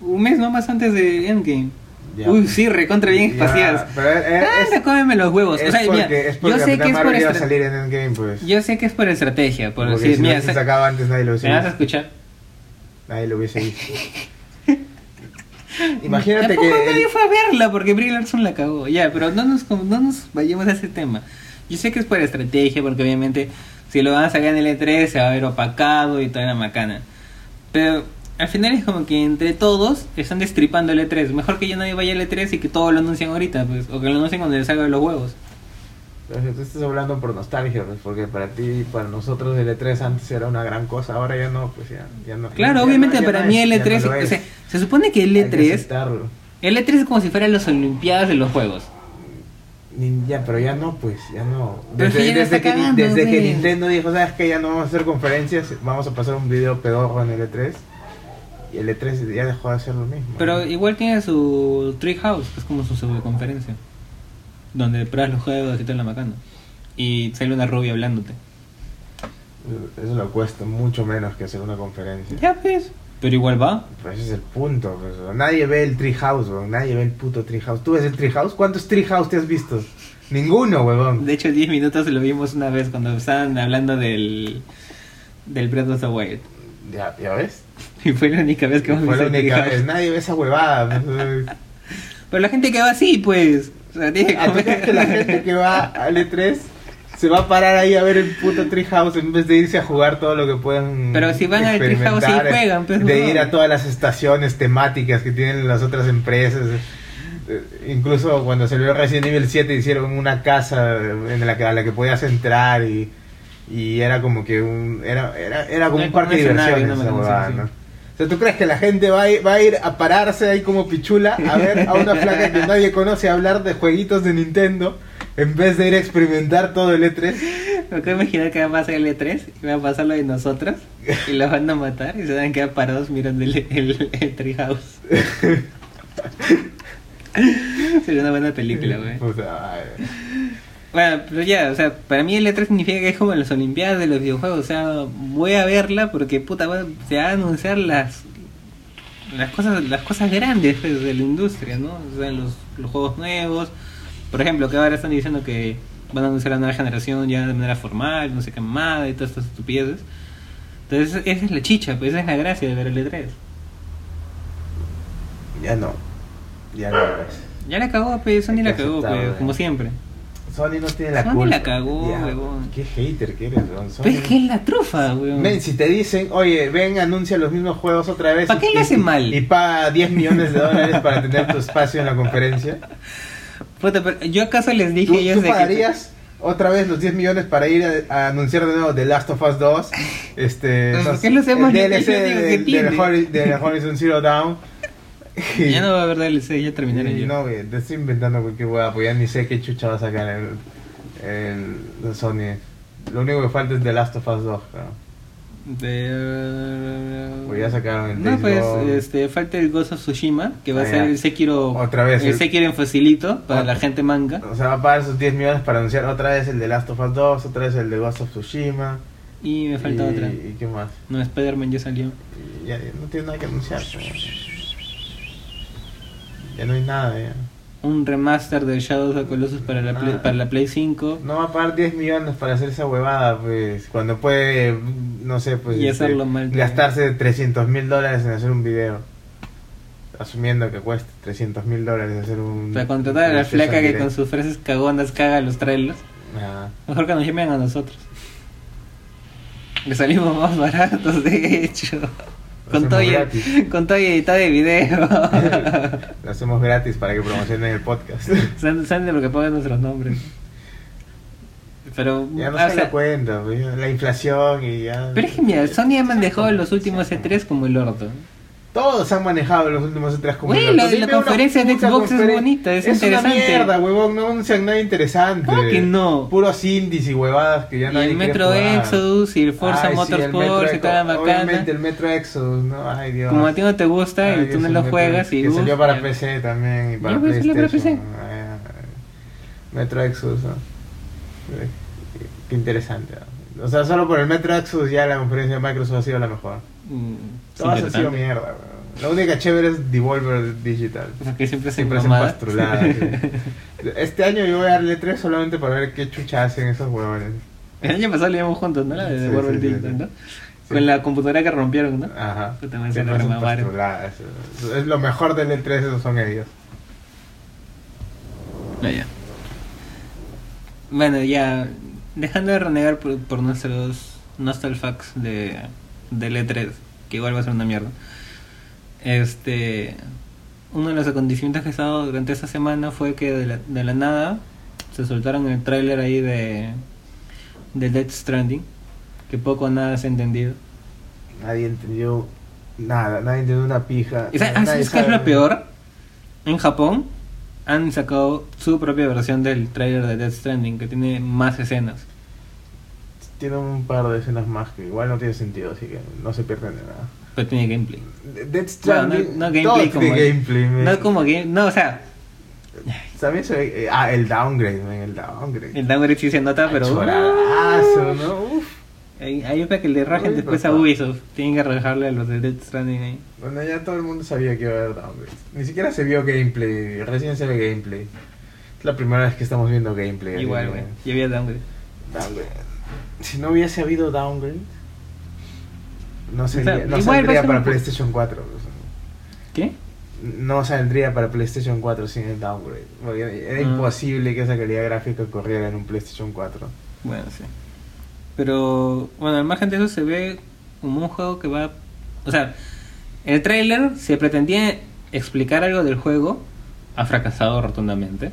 [SPEAKER 2] un mes nomás antes de Endgame.
[SPEAKER 1] Ya.
[SPEAKER 2] Uy, sí, recontra bien espaciadas. Anda, cómeme los huevos.
[SPEAKER 1] Es
[SPEAKER 2] o sea,
[SPEAKER 1] porque,
[SPEAKER 2] mira,
[SPEAKER 1] es porque
[SPEAKER 2] yo sé que es por estra-
[SPEAKER 1] salir en Endgame, pues.
[SPEAKER 2] Yo sé que es por estrategia, por
[SPEAKER 1] porque
[SPEAKER 2] decir,
[SPEAKER 1] si
[SPEAKER 2] mira,
[SPEAKER 1] se
[SPEAKER 2] sa-
[SPEAKER 1] sacaba antes nadie lo hubiese
[SPEAKER 2] ¿me vas a escuchar?
[SPEAKER 1] Nadie lo hubiese visto. Imagínate
[SPEAKER 2] Tampoco
[SPEAKER 1] que...
[SPEAKER 2] nadie
[SPEAKER 1] el-
[SPEAKER 2] fue a verla porque Brie Larson la cagó. Ya, pero no nos, no nos vayamos a ese tema. Yo sé que es por estrategia, porque obviamente si lo van a sacar en el E3 se va a ver opacado y toda la macana. Pero al final es como que entre todos están destripando el E3. Mejor que ya nadie vaya al E3 y que todo lo anuncien ahorita, pues, o que lo anuncien cuando les salga de los huevos.
[SPEAKER 1] Pero Tú estás hablando por nostalgia, pues, porque para ti, para nosotros el E3 antes era una gran cosa, ahora ya no, pues ya, ya no.
[SPEAKER 2] Claro,
[SPEAKER 1] ya
[SPEAKER 2] obviamente
[SPEAKER 1] no-
[SPEAKER 2] para
[SPEAKER 1] no
[SPEAKER 2] mí el
[SPEAKER 1] ya no
[SPEAKER 2] E3,
[SPEAKER 1] lo
[SPEAKER 2] o
[SPEAKER 1] es.
[SPEAKER 2] sea, se supone que el
[SPEAKER 1] Hay que
[SPEAKER 2] E3,
[SPEAKER 1] aceptarlo.
[SPEAKER 2] el E3 es como si fueran las Olimpiadas de los juegos.
[SPEAKER 1] Ni- Ya, pero ya no, pues, ya no. Desde,
[SPEAKER 2] ya
[SPEAKER 1] desde que, desde que. Nintendo dijo, sabes que ya no vamos a hacer conferencias, vamos a pasar un video pedorro en el E3. Y el E3 ya dejó de hacer lo mismo.
[SPEAKER 2] Pero igual tiene su Treehouse, que es como su subconferencia. Donde pruebas los juegos y te la macana. Y sale una rubia hablándote.
[SPEAKER 1] Eso lo cuesta mucho menos que hacer una conferencia.
[SPEAKER 2] Ya pues. Pero igual va.
[SPEAKER 1] Pues ese es el punto. pues, nadie ve el Treehouse, weón. Nadie ve el puto Treehouse. ¿Tú ves el Treehouse? ¿Cuántos Treehouse te has visto? Ninguno, huevón.
[SPEAKER 2] De hecho, 10 minutos lo vimos una vez cuando estaban hablando del, del Breath of the Wild.
[SPEAKER 1] Ya, ¿Ya ves?
[SPEAKER 2] Y fue la única vez que hemos
[SPEAKER 1] Fue la única vez. Nadie ve esa huevada. pues.
[SPEAKER 2] Pero la gente que va así, pues. O sea, tiene que
[SPEAKER 1] ¿A ¿tú crees
[SPEAKER 2] comer.
[SPEAKER 1] que la gente que va al E3 se va a parar ahí a ver el puto Treehouse en vez de irse a jugar todo lo que puedan
[SPEAKER 2] Pero si van al Treehouse, ahí
[SPEAKER 1] experimentar,
[SPEAKER 2] juegan, pues,
[SPEAKER 1] De
[SPEAKER 2] no.
[SPEAKER 1] ir a todas las estaciones temáticas que tienen las otras empresas. Eh, Incluso cuando salió Resident Evil 7 hicieron una casa en la que, a la que podías entrar y, y era como que un era, era, era como un parque de diversiones. O sea, ¿tú crees que la gente va a, ir, va a ir a pararse ahí como pichula a ver a una placa que nadie conoce hablar de jueguitos de Nintendo en vez de ir a experimentar todo el E E3?
[SPEAKER 2] Me de imaginar que va a pasar el E3 y va a pasar lo de nosotros y los van a matar y se van a quedar parados mirando el, el, el Treehouse. Sería una buena película, güey.
[SPEAKER 1] Puta, ay.
[SPEAKER 2] Bueno, pero ya, o sea, para mí el E3 significa que es como las Olimpiadas de los videojuegos. O sea, voy a verla porque puta, se van a anunciar las las cosas las cosas grandes pues, de la industria, ¿no? O sea, los, los juegos nuevos. Por ejemplo, que ahora están diciendo que van a anunciar la nueva generación ya de manera formal, no sé qué más, y todas estas estupideces. Entonces, esa es la chicha, pues esa es la gracia de ver el E3.
[SPEAKER 1] Ya no. Ya no ves.
[SPEAKER 2] Ya la cagó, pues, Sony la cagó, pues,
[SPEAKER 1] eh.
[SPEAKER 2] como siempre.
[SPEAKER 1] Sony no tiene la
[SPEAKER 2] Sony
[SPEAKER 1] culpa.
[SPEAKER 2] la cagó,
[SPEAKER 1] Ya,
[SPEAKER 2] huevón.
[SPEAKER 1] Qué hater que eres, weón. Sony-
[SPEAKER 2] Pero es que es la trufa, weón.
[SPEAKER 1] Men, si te dicen, oye, ven, anuncia los mismos juegos otra vez.
[SPEAKER 2] ¿Pa' qué le hace
[SPEAKER 1] y-
[SPEAKER 2] mal?
[SPEAKER 1] Y paga 10 millones de dólares para tener tu espacio en la conferencia.
[SPEAKER 2] Puta, pero yo acaso les dije
[SPEAKER 1] ¿Tú,
[SPEAKER 2] ellos
[SPEAKER 1] tú
[SPEAKER 2] de que-
[SPEAKER 1] pagarías otra vez los 10 millones para ir a, a anunciar de nuevo The Last of Us 2? Este,
[SPEAKER 2] Pues,
[SPEAKER 1] no
[SPEAKER 2] ¿por qué lo hacemos?
[SPEAKER 1] el DLC
[SPEAKER 2] que tiene.
[SPEAKER 1] Hori- del Horizon Zero Dawn.
[SPEAKER 2] Ya no va a haber DLC, ya terminaron
[SPEAKER 1] Y
[SPEAKER 2] yo.
[SPEAKER 1] No, güey, te estoy inventando cualquier hueá, pues ya ni sé qué chucha va a sacar el, el, el Sony. Lo único que falta es The Last of Us 2, claro.
[SPEAKER 2] De...
[SPEAKER 1] Pues ya sacaron el
[SPEAKER 2] No, pues este, falta el Ghost of Tsushima, que va
[SPEAKER 1] Ah,
[SPEAKER 2] a ser
[SPEAKER 1] ya.
[SPEAKER 2] el Sekiro,
[SPEAKER 1] Otra vez
[SPEAKER 2] el
[SPEAKER 1] el-
[SPEAKER 2] Sekiro en facilito para
[SPEAKER 1] Otra-
[SPEAKER 2] la gente manga.
[SPEAKER 1] O sea, va a pagar sus 10 millones para anunciar otra vez el de Last of Us 2, otra vez el de Ghost of Tsushima.
[SPEAKER 2] Y me falta
[SPEAKER 1] y,
[SPEAKER 2] otra.
[SPEAKER 1] ¿Y qué más?
[SPEAKER 2] No, Spider-Man ya salió.
[SPEAKER 1] Ya no tiene nada que anunciar. Ya no hay nada, ya.
[SPEAKER 2] Un remaster de Shadows of the Colossus para la, Play,
[SPEAKER 1] Ah.
[SPEAKER 2] para la Play 5.
[SPEAKER 1] No va a pagar 10 millones para hacer esa huevada, pues. Cuando puede, no sé, pues.
[SPEAKER 2] Y hacerlo mal.
[SPEAKER 1] Gastarse 300 mil dólares en hacer un video. Asumiendo que cueste 300 mil dólares hacer un.
[SPEAKER 2] Para contratar a la flaca que con sus frases cagonas caga los trailers.
[SPEAKER 1] Ah.
[SPEAKER 2] Mejor que nos llamen a nosotros. Le salimos más baratos, de hecho. Con todo, y, con todo y editado de video.
[SPEAKER 1] Lo hacemos gratis para que promocionen el podcast.
[SPEAKER 2] Saben de lo que pongan nuestros nombres. Pero,
[SPEAKER 1] ya no
[SPEAKER 2] ah,
[SPEAKER 1] se
[SPEAKER 2] sea,
[SPEAKER 1] da cuenta, pues, la inflación y ya.
[SPEAKER 2] pero es que mira, Sony ha manejado los últimos E3 como el orto.
[SPEAKER 1] Todos han manejado los últimos tres
[SPEAKER 2] Güey,
[SPEAKER 1] el
[SPEAKER 2] la- la
[SPEAKER 1] una
[SPEAKER 2] conferencia de Xbox es bonita, es
[SPEAKER 1] una
[SPEAKER 2] interesante.
[SPEAKER 1] mierda, huevón, no anuncian nada interesante.
[SPEAKER 2] ¿Cómo que no?
[SPEAKER 1] Puros indies y huevadas que ya
[SPEAKER 2] Y
[SPEAKER 1] nadie
[SPEAKER 2] el Metro. Exodus y el Forza
[SPEAKER 1] Ay, sí,
[SPEAKER 2] Motorsport
[SPEAKER 1] Metro
[SPEAKER 2] y toda bacana.
[SPEAKER 1] Obviamente el Metro Exodus, ¿no? Ay, Dios.
[SPEAKER 2] Como a ti no te gusta
[SPEAKER 1] Ay,
[SPEAKER 2] y tú no lo juegas y
[SPEAKER 1] Que
[SPEAKER 2] uf,
[SPEAKER 1] salió para. PC también y para
[SPEAKER 2] pues, salió para
[SPEAKER 1] PlayStation.
[SPEAKER 2] PC.
[SPEAKER 1] Metro Exodus, ¿no? Eh, Qué interesante. ¿no? O sea, solo por el Metro Exodus ya la conferencia de Microsoft ha sido la mejor.
[SPEAKER 2] Mm,
[SPEAKER 1] Todas han sido mierda, weón. La única chévere es Devolver Digital.
[SPEAKER 2] Porque siempre hacen
[SPEAKER 1] Siempre hacen pastruladas. sí. Este año yo voy a darle 3 solamente para ver qué chucha hacen esos huevones.
[SPEAKER 2] El año pasado lo íbamos juntos, ¿no? La de
[SPEAKER 1] Sí,
[SPEAKER 2] Devolver
[SPEAKER 1] sí,
[SPEAKER 2] Digital. ¿no? Con la computadora que rompieron, ¿no?
[SPEAKER 1] Ajá.
[SPEAKER 2] Puta, me
[SPEAKER 1] Siempre
[SPEAKER 2] hacen
[SPEAKER 1] hacen
[SPEAKER 2] remamar.
[SPEAKER 1] pastruladas. Es lo mejor del E3, esos son ellos.
[SPEAKER 2] Ah, ya. Bueno, ya. Dejando de renegar por, por nuestros Nostalfax de, del E3, que igual va a ser una mierda. Este. Uno de los acontecimientos que he estado durante esta semana fue que de la, de la nada se soltaron el tráiler ahí de. de Death Stranding. Que poco o nada se ha entendido.
[SPEAKER 1] Nadie entendió nada, nadie entendió una pija.
[SPEAKER 2] ¿Y sabes
[SPEAKER 1] nadie
[SPEAKER 2] ¿sabes qué es
[SPEAKER 1] sabe-
[SPEAKER 2] lo peor? En Japón han sacado su propia versión del trailer de Death Stranding que tiene más escenas.
[SPEAKER 1] Tiene un par de escenas más que igual no tiene sentido, así que no se pierden de nada.
[SPEAKER 2] Pero tiene gameplay.
[SPEAKER 1] Death Stranding,
[SPEAKER 2] no, no gameplay como.
[SPEAKER 1] gameplay,
[SPEAKER 2] no como game. No, o sea,
[SPEAKER 1] También se ve, eh, ah, el downgrade, man, el downgrade.
[SPEAKER 2] el downgrade sí se nota, pero.
[SPEAKER 1] Choradazo, ¿no? Uf.
[SPEAKER 2] Ahí, para que le rajen después a. Ubisoft. Tienen que rajarle a los de Death Stranding ahí.
[SPEAKER 1] Bueno, ya todo el mundo sabía que iba a haber downgrade. Ni siquiera se vio gameplay, recién se ve gameplay. Es la primera vez que estamos viendo gameplay.
[SPEAKER 2] Igual, güey. Ya había downgrade.
[SPEAKER 1] Downgrade. Si no hubiese habido downgrade, no, sería,
[SPEAKER 2] sea,
[SPEAKER 1] saldría para
[SPEAKER 2] un-
[SPEAKER 1] PlayStation 4. o sea,
[SPEAKER 2] ¿Qué?
[SPEAKER 1] no saldría para PlayStation 4 sin el downgrade. porque era
[SPEAKER 2] Ah.
[SPEAKER 1] imposible que esa calidad gráfica corriera en un PlayStation 4.
[SPEAKER 2] Bueno, sí. Pero, bueno, al margen de eso se ve como un juego que va... O sea, el trailer se pretendía explicar algo del juego, ha fracasado rotundamente.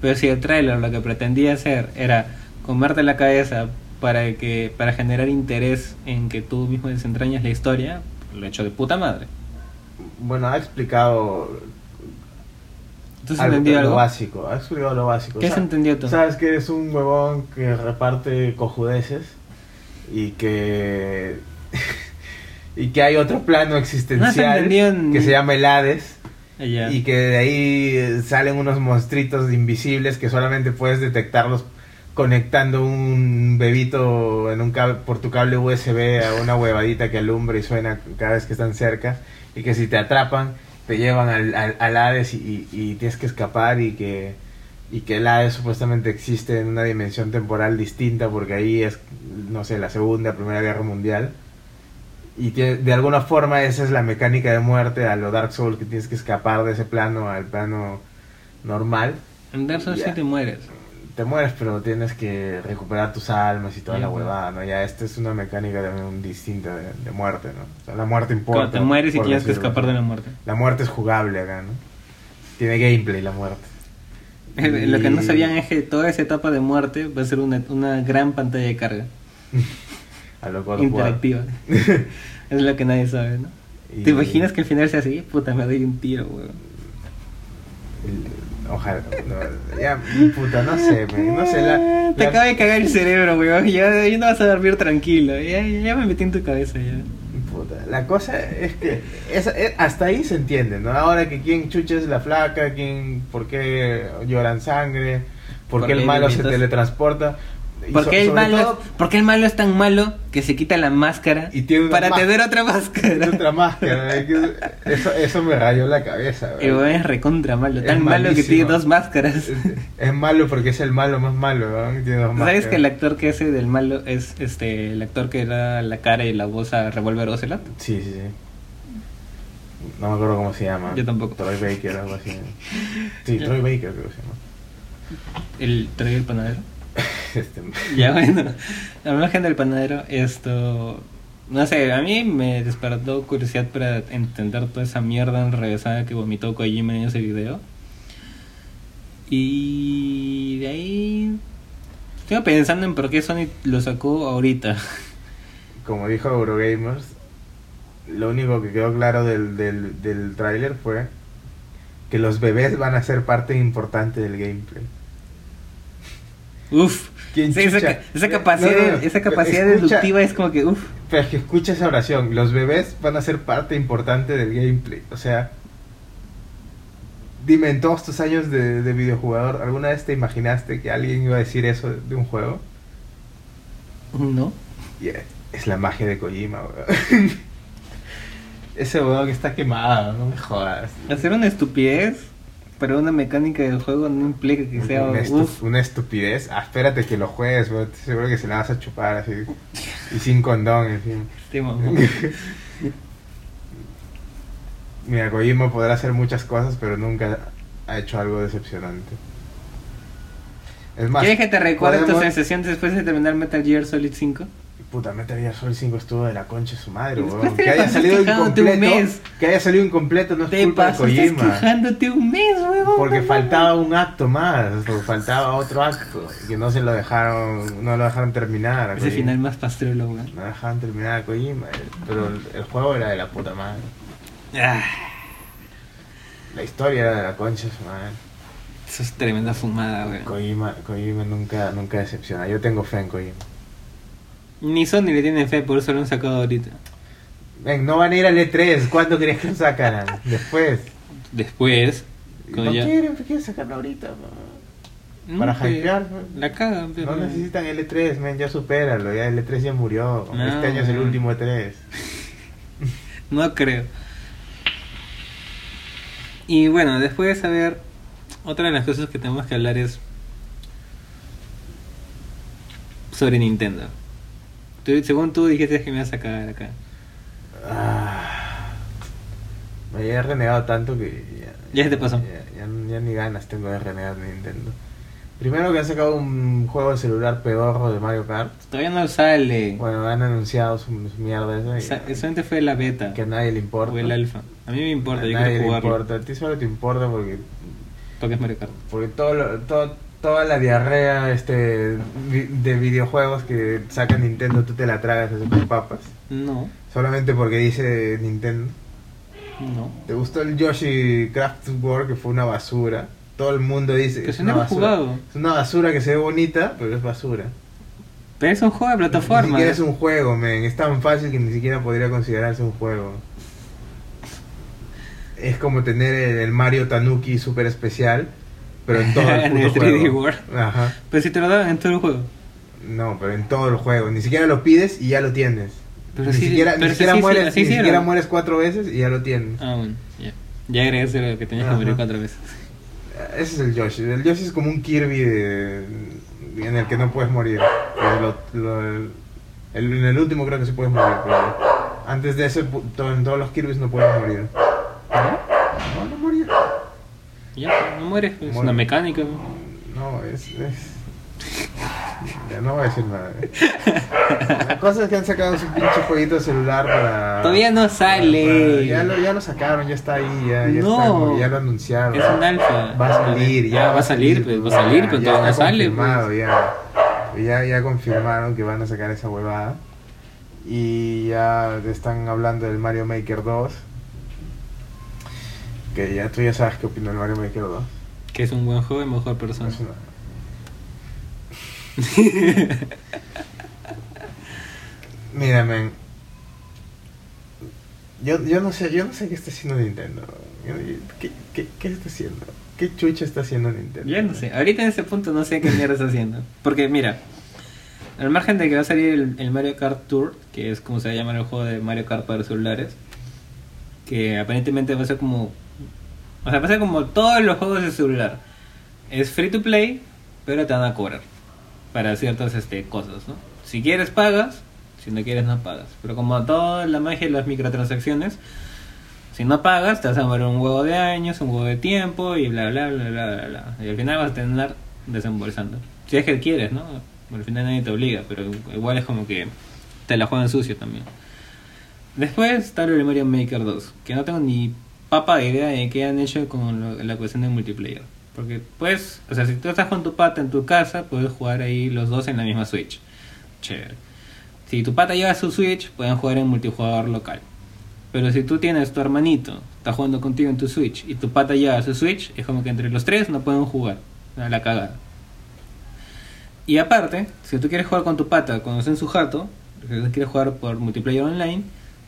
[SPEAKER 2] Pero si el trailer lo que pretendía hacer era comerte la cabeza para que para generar interés en que tú mismo desentrañas la historia, lo he hecho de puta madre.
[SPEAKER 1] Bueno, ha explicado
[SPEAKER 2] ¿Tú has
[SPEAKER 1] algo,
[SPEAKER 2] entendido
[SPEAKER 1] lo básico. Ha explicado lo básico.
[SPEAKER 2] ¿Qué has
[SPEAKER 1] Sa-
[SPEAKER 2] entendido tú?
[SPEAKER 1] Sabes que eres un huevón que reparte cojudeces y que y que hay otro plano existencial
[SPEAKER 2] entendido en-
[SPEAKER 1] que se llama el Hades y que de ahí salen unos monstruitos invisibles que solamente puedes detectarlos conectando un bebito en un cable, por tu cable USB a una huevadita que alumbra y suena cada vez que están cerca y que si te atrapan te llevan al, al, al Hades y, y- y tienes que escapar y que y que el Hades supuestamente existe en una dimensión temporal distinta porque ahí es no sé la segunda primera guerra mundial. Y tiene- de alguna forma esa es la mecánica de muerte a lo Dark Souls que tienes que escapar de ese plano al plano normal.
[SPEAKER 2] En Dark Souls sí te mueres.
[SPEAKER 1] Te mueres pero tienes que recuperar tus almas y toda la huevada no ya esta es una mecánica también distinta de, de muerte no o sea, la muerte importa
[SPEAKER 2] Cuando te mueres y tienes que escapar de la muerte.
[SPEAKER 1] la muerte es jugable acá no tiene gameplay la muerte
[SPEAKER 2] Lo que no sabían es que toda esa etapa de muerte va a ser una, una gran pantalla de carga
[SPEAKER 1] a lo War.
[SPEAKER 2] interactiva. es lo que nadie sabe, ¿no?
[SPEAKER 1] Y-
[SPEAKER 2] ¿Te imaginas que al final sea así? Puta, me doy un tiro, weón.
[SPEAKER 1] Ojalá no, ya puta no sé me- no sé la,
[SPEAKER 2] Te
[SPEAKER 1] la-
[SPEAKER 2] acaba de cagar el cerebro, weón. Ya, ya no vas a dormir tranquilo. Ya, ya me metí en tu cabeza ya.
[SPEAKER 1] Puta, la cosa es que eh, hasta ahí se entiende, ¿no? Ahora que quién chucha es la flaca, quién, por qué lloran sangre, por
[SPEAKER 2] ¿Por
[SPEAKER 1] qué el malo se teletransporta. Y
[SPEAKER 2] ¿Por
[SPEAKER 1] so-
[SPEAKER 2] qué, el
[SPEAKER 1] sobre
[SPEAKER 2] malo es,
[SPEAKER 1] todo,
[SPEAKER 2] por qué el malo es tan malo que se quita la máscara
[SPEAKER 1] Y tiene
[SPEAKER 2] para tener otra
[SPEAKER 1] tiene
[SPEAKER 2] máscara?
[SPEAKER 1] otra máscara, eso, eso me rayó la cabeza.
[SPEAKER 2] El
[SPEAKER 1] ¿verdad?
[SPEAKER 2] weón es recontra malo,
[SPEAKER 1] Es
[SPEAKER 2] tan malo que tiene dos máscaras.
[SPEAKER 1] Es, es malo porque es el malo más malo, ¿verdad? Tiene dos
[SPEAKER 2] ¿Sabes
[SPEAKER 1] máscaras.
[SPEAKER 2] que el actor que hace del malo es este el actor que da la cara y la voz a Revolver Ocelot?
[SPEAKER 1] Sí, sí, sí. No me acuerdo cómo se llama.
[SPEAKER 2] Yo tampoco.
[SPEAKER 1] Troy Baker, algo así. Sí, Troy Baker creo que se llama.
[SPEAKER 2] El Troy el panadero.
[SPEAKER 1] Este,
[SPEAKER 2] Ya bueno, al margen del panadero, esto, no sé, a mí me despertó curiosidad para entender toda esa mierda enrevesada que vomitó Kojima en ese video. Y de ahí estoy pensando en por qué Sony lo sacó ahorita.
[SPEAKER 1] como dijo Eurogamers, lo único que quedó claro del, del, del tráiler fue que los bebés van a ser parte importante del gameplay.
[SPEAKER 2] Uf,
[SPEAKER 1] ¿Quién
[SPEAKER 2] sí, esa, capacidad,
[SPEAKER 1] No, no, no,
[SPEAKER 2] esa capacidad
[SPEAKER 1] escucha-
[SPEAKER 2] deductiva es como que uf.
[SPEAKER 1] Pero es que escucha esa oración, los bebés van a ser parte importante del gameplay. O sea, dime, en todos tus años de, de videojugador, ¿alguna vez te imaginaste que alguien iba a decir eso de un juego?
[SPEAKER 2] No.
[SPEAKER 1] Es la magia de Kojima, weón. Ese weón que está quemado, no me jodas.
[SPEAKER 2] Hacer una estupidez para una mecánica del juego no implica que sea
[SPEAKER 1] una, estu-
[SPEAKER 2] uf.
[SPEAKER 1] una estupidez. Ah, espérate que lo juegues, weón. Seguro que se la vas a chupar así. Y sin condón, en fin.
[SPEAKER 2] Mamón.
[SPEAKER 1] Mira, Kojima podrá hacer muchas cosas, pero nunca ha hecho algo decepcionante. Es más,
[SPEAKER 2] ¿Quieres que te recuerde tu
[SPEAKER 1] podemos-
[SPEAKER 2] sensación después de terminar Metal Gear Solid 5?
[SPEAKER 1] Puta, Metal Gear Solid 5 estuvo de la concha de su madre, weón. Que haya salido
[SPEAKER 2] un
[SPEAKER 1] incompleto.
[SPEAKER 2] mes.
[SPEAKER 1] Que haya salido incompleto no es
[SPEAKER 2] Te
[SPEAKER 1] culpa de Kojima.
[SPEAKER 2] quejándote un mes.
[SPEAKER 1] Porque faltaba un acto más, o faltaba otro acto, que no se lo dejaron, no lo dejaron terminar. a
[SPEAKER 2] Ese
[SPEAKER 1] Kojima.
[SPEAKER 2] final más pastrelo, weón.
[SPEAKER 1] No dejaron terminar a Kojima, eh, pero el, el juego era de la puta madre.
[SPEAKER 2] Ah,
[SPEAKER 1] La historia era de la concha de su madre.
[SPEAKER 2] eso es tremenda fumada, weón.
[SPEAKER 1] Kojima, Kojima nunca, nunca decepciona. Yo tengo fe en Kojima.
[SPEAKER 2] Ni Sony le tienen fe, por eso lo han sacado ahorita.
[SPEAKER 1] Ven, no van a ir al E3. ¿Cuándo crees que lo sacarán? Después.
[SPEAKER 2] Después,
[SPEAKER 1] No
[SPEAKER 2] ya...
[SPEAKER 1] quieren, quieren sacarlo ahorita. no. Para
[SPEAKER 2] pues,
[SPEAKER 1] pues.
[SPEAKER 2] La cagan, pero...
[SPEAKER 1] No necesitan L3, men, ya supéralo, ya L3 ya murió.
[SPEAKER 2] No,
[SPEAKER 1] este año es el último E3.
[SPEAKER 2] No creo. Y bueno, después de saber, otra de las cosas que tenemos que hablar es sobre Nintendo. Tú- según tú dijiste que me vas a sacar acá.
[SPEAKER 1] Ah, me he renegado tanto que ya,
[SPEAKER 2] Ya se te pasó.
[SPEAKER 1] Ya, ya- ya ni ganas tengo de renegar de Nintendo. Primero que han sacado un juego de celular pedorro de Mario Kart.
[SPEAKER 2] Todavía no sale.
[SPEAKER 1] Bueno, han anunciado su, su mierda esa. y
[SPEAKER 2] fue la beta.
[SPEAKER 1] que a nadie le importa.
[SPEAKER 2] O el alfa. A mí me importa,
[SPEAKER 1] a
[SPEAKER 2] yo
[SPEAKER 1] nadie
[SPEAKER 2] quiero
[SPEAKER 1] le
[SPEAKER 2] jugarlo.
[SPEAKER 1] importa. A ti solo te importa porque
[SPEAKER 2] Porque es Mario Kart.
[SPEAKER 1] porque todo, lo- todo toda la diarrea este de videojuegos que saca Nintendo tú te la tragas así con papas.
[SPEAKER 2] No,
[SPEAKER 1] Solamente porque dice Nintendo.
[SPEAKER 2] no.
[SPEAKER 1] ¿Te gustó el Yoshi Craft World que fue una basura? Todo el mundo dice
[SPEAKER 2] Que
[SPEAKER 1] es una basura.
[SPEAKER 2] jugado.
[SPEAKER 1] Es una basura que se ve bonita, pero es basura.
[SPEAKER 2] Pero es un juego de
[SPEAKER 1] Ni
[SPEAKER 2] plataforma.
[SPEAKER 1] siquiera es un juego, men. Es tan fácil que ni siquiera podría considerarse un juego. Es como tener el Mario Tanuki super especial, pero en todo el
[SPEAKER 2] En el 3D
[SPEAKER 1] juego.
[SPEAKER 2] World.
[SPEAKER 1] Ajá.
[SPEAKER 2] Pero si te lo daban en todo el juego.
[SPEAKER 1] No, pero en todo el juego. Ni siquiera lo pides y ya lo tienes.
[SPEAKER 2] Pero
[SPEAKER 1] ni
[SPEAKER 2] sí-
[SPEAKER 1] siquiera,
[SPEAKER 2] pero
[SPEAKER 1] ni siquiera
[SPEAKER 2] sí,
[SPEAKER 1] mueres, ni siquiera mueres cuatro veces y ya lo tienes.
[SPEAKER 2] Ah, bueno, ya. Ya agregaste lo que tenías que morir cuatro veces.
[SPEAKER 1] Ese es el Yoshi. El Yoshi es como un Kirby de- en el que no puedes morir. Pero lo- lo- el- el- en el último creo que sí puedes morir. Pero antes de to- en todos los Kirby's no puedes morir.
[SPEAKER 2] ¿No?
[SPEAKER 1] No, no morir.
[SPEAKER 2] Ya, no mueres. Es
[SPEAKER 1] Muere.
[SPEAKER 2] una mecánica.
[SPEAKER 1] No, es, es- Ya no voy a decir nada. La cosa es que han sacado su pinche jueguito de celular para...
[SPEAKER 2] Todavía no sale.
[SPEAKER 1] para- ya, lo, ya lo sacaron, ya está ahí, ya, ya,
[SPEAKER 2] No.
[SPEAKER 1] está, ya lo anunciaron.
[SPEAKER 2] Es un alfa.
[SPEAKER 1] Va a salir, ya,
[SPEAKER 2] Ya va a salir, pues va a salir, pero
[SPEAKER 1] ya
[SPEAKER 2] todavía no sale. pues.
[SPEAKER 1] ya. ya. Ya confirmaron que van a sacar esa huevada. Y ya están hablando del Mario Maker 2. Que ya tú ya sabes qué opino del Mario Maker 2.
[SPEAKER 2] Que es un buen juego y mejor persona.
[SPEAKER 1] Una- Mira, men. Yo, yo no sé, yo no sé qué está haciendo Nintendo. Yo- yo- ¿Qué, qué, qué está haciendo? ¿Qué chucha está haciendo Nintendo?
[SPEAKER 2] Ya no sé. Ahorita en ese punto no sé qué mierda está haciendo. Porque mira, al margen de que va a salir el, el Mario Kart Tour, que es como se llama el juego de Mario Kart para celulares, que aparentemente va a ser como. O sea, va a ser como todos los juegos de celular. Es free to play, pero te van a cobrar para ciertas este, cosas, ¿no? Si quieres pagas, si no quieres no pagas. Pero como toda la magia de las microtransacciones, si no pagas, te vas a morir un huevo de años, un huevo de tiempo y bla bla bla bla bla bla. Y al final vas a terminar desembolsando. Si es que quieres, ¿no? Al final nadie te obliga, pero igual es como que te la juegan sucio también. Después está el Mario Maker 2, que no tengo ni papa de idea de qué han hecho con lo- la cuestión de multiplayer. Porque pues, o sea, si tú estás con tu pata en tu casa, puedes jugar ahí los dos en la misma Switch. Chévere. Si tu pata lleva su Switch, pueden jugar en multijugador local. Pero si tú tienes tu hermanito, está jugando contigo en tu Switch, y tu pata lleva su Switch, es como que entre los tres no pueden jugar. A la cagada. Y aparte, si tú quieres jugar con tu pata cuando está en su jato, si quieres jugar por multiplayer online,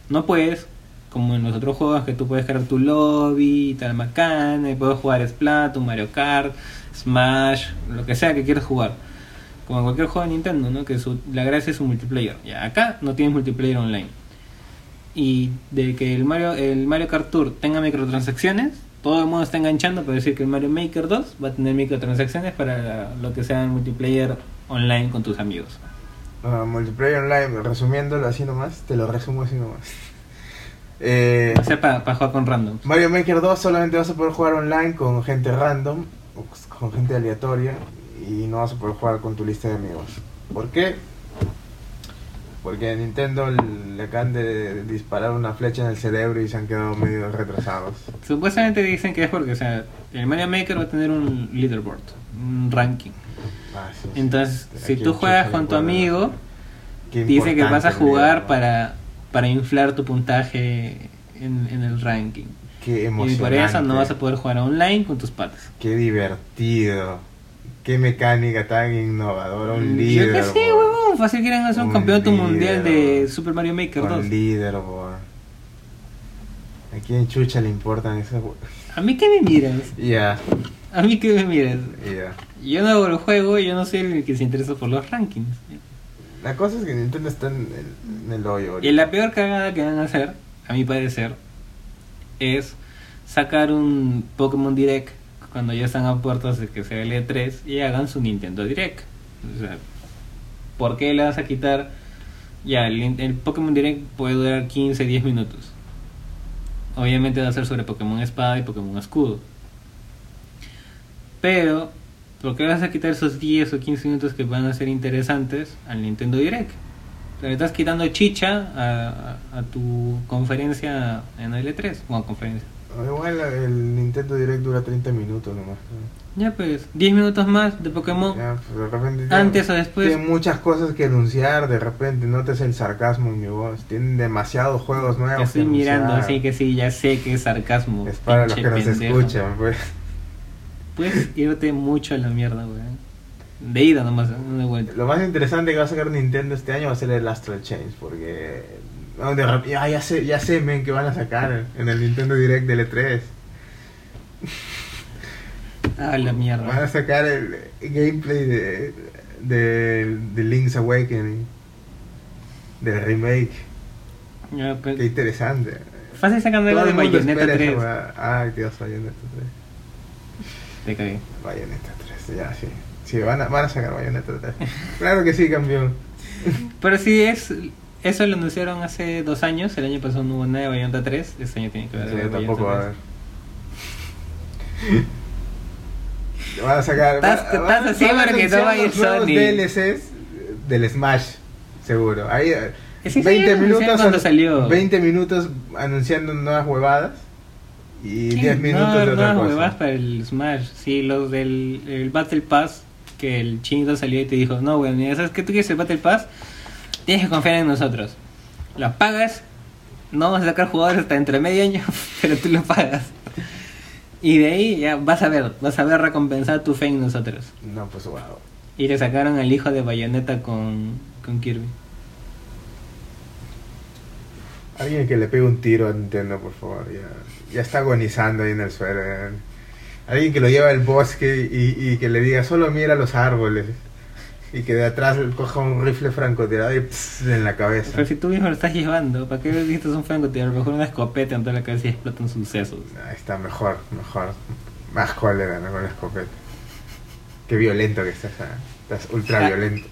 [SPEAKER 2] no puedes, como en los otros juegos que tú puedes crear tu lobby tal macana, y puedes jugar Splatoon, Mario Kart, Smash, lo que sea que quieras jugar. Como en cualquier juego de Nintendo, ¿no? Que su, la gracia es su multiplayer. Ya, acá no tienes multiplayer online. Y de que el Mario, el Mario Kart Tour tenga microtransacciones, todo el mundo está enganchando para decir que el Mario Maker 2 va a tener microtransacciones para lo que sea el multiplayer online con tus amigos.
[SPEAKER 1] Ah, multiplayer online, resumiéndolo así nomás, te lo resumo así nomás. Eh,
[SPEAKER 2] O sea, para jugar con random.
[SPEAKER 1] Mario Maker 2 solamente vas a poder jugar online con gente random, con gente aleatoria, y no vas a poder jugar con tu lista de amigos. ¿Por qué? Porque a Nintendo le acaban de disparar una flecha en el cerebro y se han quedado medio retrasados.
[SPEAKER 2] Supuestamente dicen que es porque, o sea, el Mario Maker va a tener un leaderboard, un ranking.
[SPEAKER 1] Ah, sí.
[SPEAKER 2] Entonces,
[SPEAKER 1] ¿A
[SPEAKER 2] si tú juegas con tu amigo, dice que vas a jugar para, para inflar tu puntaje en, en el ranking.
[SPEAKER 1] Qué
[SPEAKER 2] Y
[SPEAKER 1] emocionante.
[SPEAKER 2] por eso no vas a poder jugar online con tus patas.
[SPEAKER 1] Qué divertido. Qué mecánica tan innovadora. Un
[SPEAKER 2] Mm, Yo
[SPEAKER 1] líder.
[SPEAKER 2] qué sé, huevón. Fácil quieren hacer un,
[SPEAKER 1] Un
[SPEAKER 2] campeonato mundial de. Super Mario Maker 2.
[SPEAKER 1] Un líder, boy. ¿A quién chucha le importan esas
[SPEAKER 2] A mí que me miras.
[SPEAKER 1] Ya,
[SPEAKER 2] A mí que me miras.
[SPEAKER 1] ya.
[SPEAKER 2] Yo no hago el juego, yo no soy el que se interesa por los rankings.
[SPEAKER 1] La cosa es que Nintendo está en el, hoyo.
[SPEAKER 2] Y la peor cagada que van a hacer, a mi parecer, es sacar un Pokémon Direct cuando ya están a puertas de que sea el E3 y hagan su Nintendo Direct. O sea, ¿por qué le vas a quitar? Ya, el, el Pokémon Direct puede durar 15, 10 minutos. Obviamente va a ser sobre Pokémon Espada y Pokémon Escudo. Pero, ¿por qué vas a quitar esos 10 o 15 minutos que van a ser interesantes al Nintendo Direct? Le estás quitando chicha a, a- a tu conferencia en el E3. Bueno, conferencia.
[SPEAKER 1] Igual el Nintendo Direct dura 30 minutos nomás.
[SPEAKER 2] Ya pues, 10 minutos más de Pokémon.
[SPEAKER 1] Ya, pues, de repente tiene-
[SPEAKER 2] Antes o después.
[SPEAKER 1] Tiene muchas cosas que anunciar, de repente notas el sarcasmo en mi voz. Tienen demasiados juegos nuevos.
[SPEAKER 2] Te estoy
[SPEAKER 1] que
[SPEAKER 2] mirando,
[SPEAKER 1] anunciar.
[SPEAKER 2] así que sí, ya sé que es sarcasmo.
[SPEAKER 1] Es para los que nos
[SPEAKER 2] pendejo.
[SPEAKER 1] escuchan, pues.
[SPEAKER 2] Puedes irte mucho a la mierda, weón. De ida nomás, no de vuelta.
[SPEAKER 1] Lo más interesante que va a sacar Nintendo este año va a ser el Astral Chains, porque no, de rep- ya, ya sé, ya sé, men, que van a sacar en el Nintendo Direct del E3.
[SPEAKER 2] Ah, la
[SPEAKER 1] Van a
[SPEAKER 2] mierda.
[SPEAKER 1] sacar el gameplay de, de, de Link's Awakening, del remake.
[SPEAKER 2] Pues,
[SPEAKER 1] Qué interesante.
[SPEAKER 2] Fácil sacando algo de Bayonetta
[SPEAKER 1] espera esa
[SPEAKER 2] 3.
[SPEAKER 1] weá. Ay, Dios, Bayonetta 3.
[SPEAKER 2] Te cagué.
[SPEAKER 1] Bayonetta 3, ya, sí. Sí, van a, van a sacar Bayonetta 3. Claro que sí, campeón.
[SPEAKER 2] Pero si es. Eso lo anunciaron hace dos años. El año pasado no hubo nada de Bayonetta 3. Este año tiene que haber
[SPEAKER 1] Sí, tampoco va a haber. Van a sacar.
[SPEAKER 2] Estás- así
[SPEAKER 1] anunciar
[SPEAKER 2] no va a ir Sony.
[SPEAKER 1] DLCs del Smash, seguro. Ahí, eh,
[SPEAKER 2] Es que sí,
[SPEAKER 1] 20
[SPEAKER 2] ya lo anunciaron
[SPEAKER 1] minutos,
[SPEAKER 2] cuando
[SPEAKER 1] an-
[SPEAKER 2] salió.
[SPEAKER 1] 20 minutos anunciando nuevas huevadas y
[SPEAKER 2] Sí,
[SPEAKER 1] 10 minutos
[SPEAKER 2] no,
[SPEAKER 1] de otra
[SPEAKER 2] nuevas
[SPEAKER 1] cosa.
[SPEAKER 2] huevadas para el Smash. Sí, los del el Battle Pass. Que el chinito salió y te dijo: No, weón, mira, ¿sabes qué? Tú quieres el Battle Pass. Tienes que confiar en nosotros. Lo pagas. No vamos a sacar jugadores hasta dentro de medio año, pero tú lo pagas. Y de ahí ya vas a ver, vas a ver recompensar tu fe en nosotros.
[SPEAKER 1] No, pues wow.
[SPEAKER 2] Y le sacaron al hijo de Bayonetta con, con Kirby.
[SPEAKER 1] Alguien que le pegue un tiro a Nintendo, por favor. Ya, ya está agonizando ahí en el suelo. ya. Alguien que lo lleve al bosque y, y que le diga, solo mira los árboles. Y que de atrás coja un rifle francotirador y pss, en la cabeza.
[SPEAKER 2] Pero si tú mismo lo estás llevando, ¿para qué necesitas un francotirador? Mejor una escopeta en toda la cabeza y explotan sus sesos.
[SPEAKER 1] Ahí está, mejor, mejor. Más cólera, ¿no? Con la escopeta. Qué violento que estás, ¿ah? Estás ultra
[SPEAKER 2] Ah.
[SPEAKER 1] violento.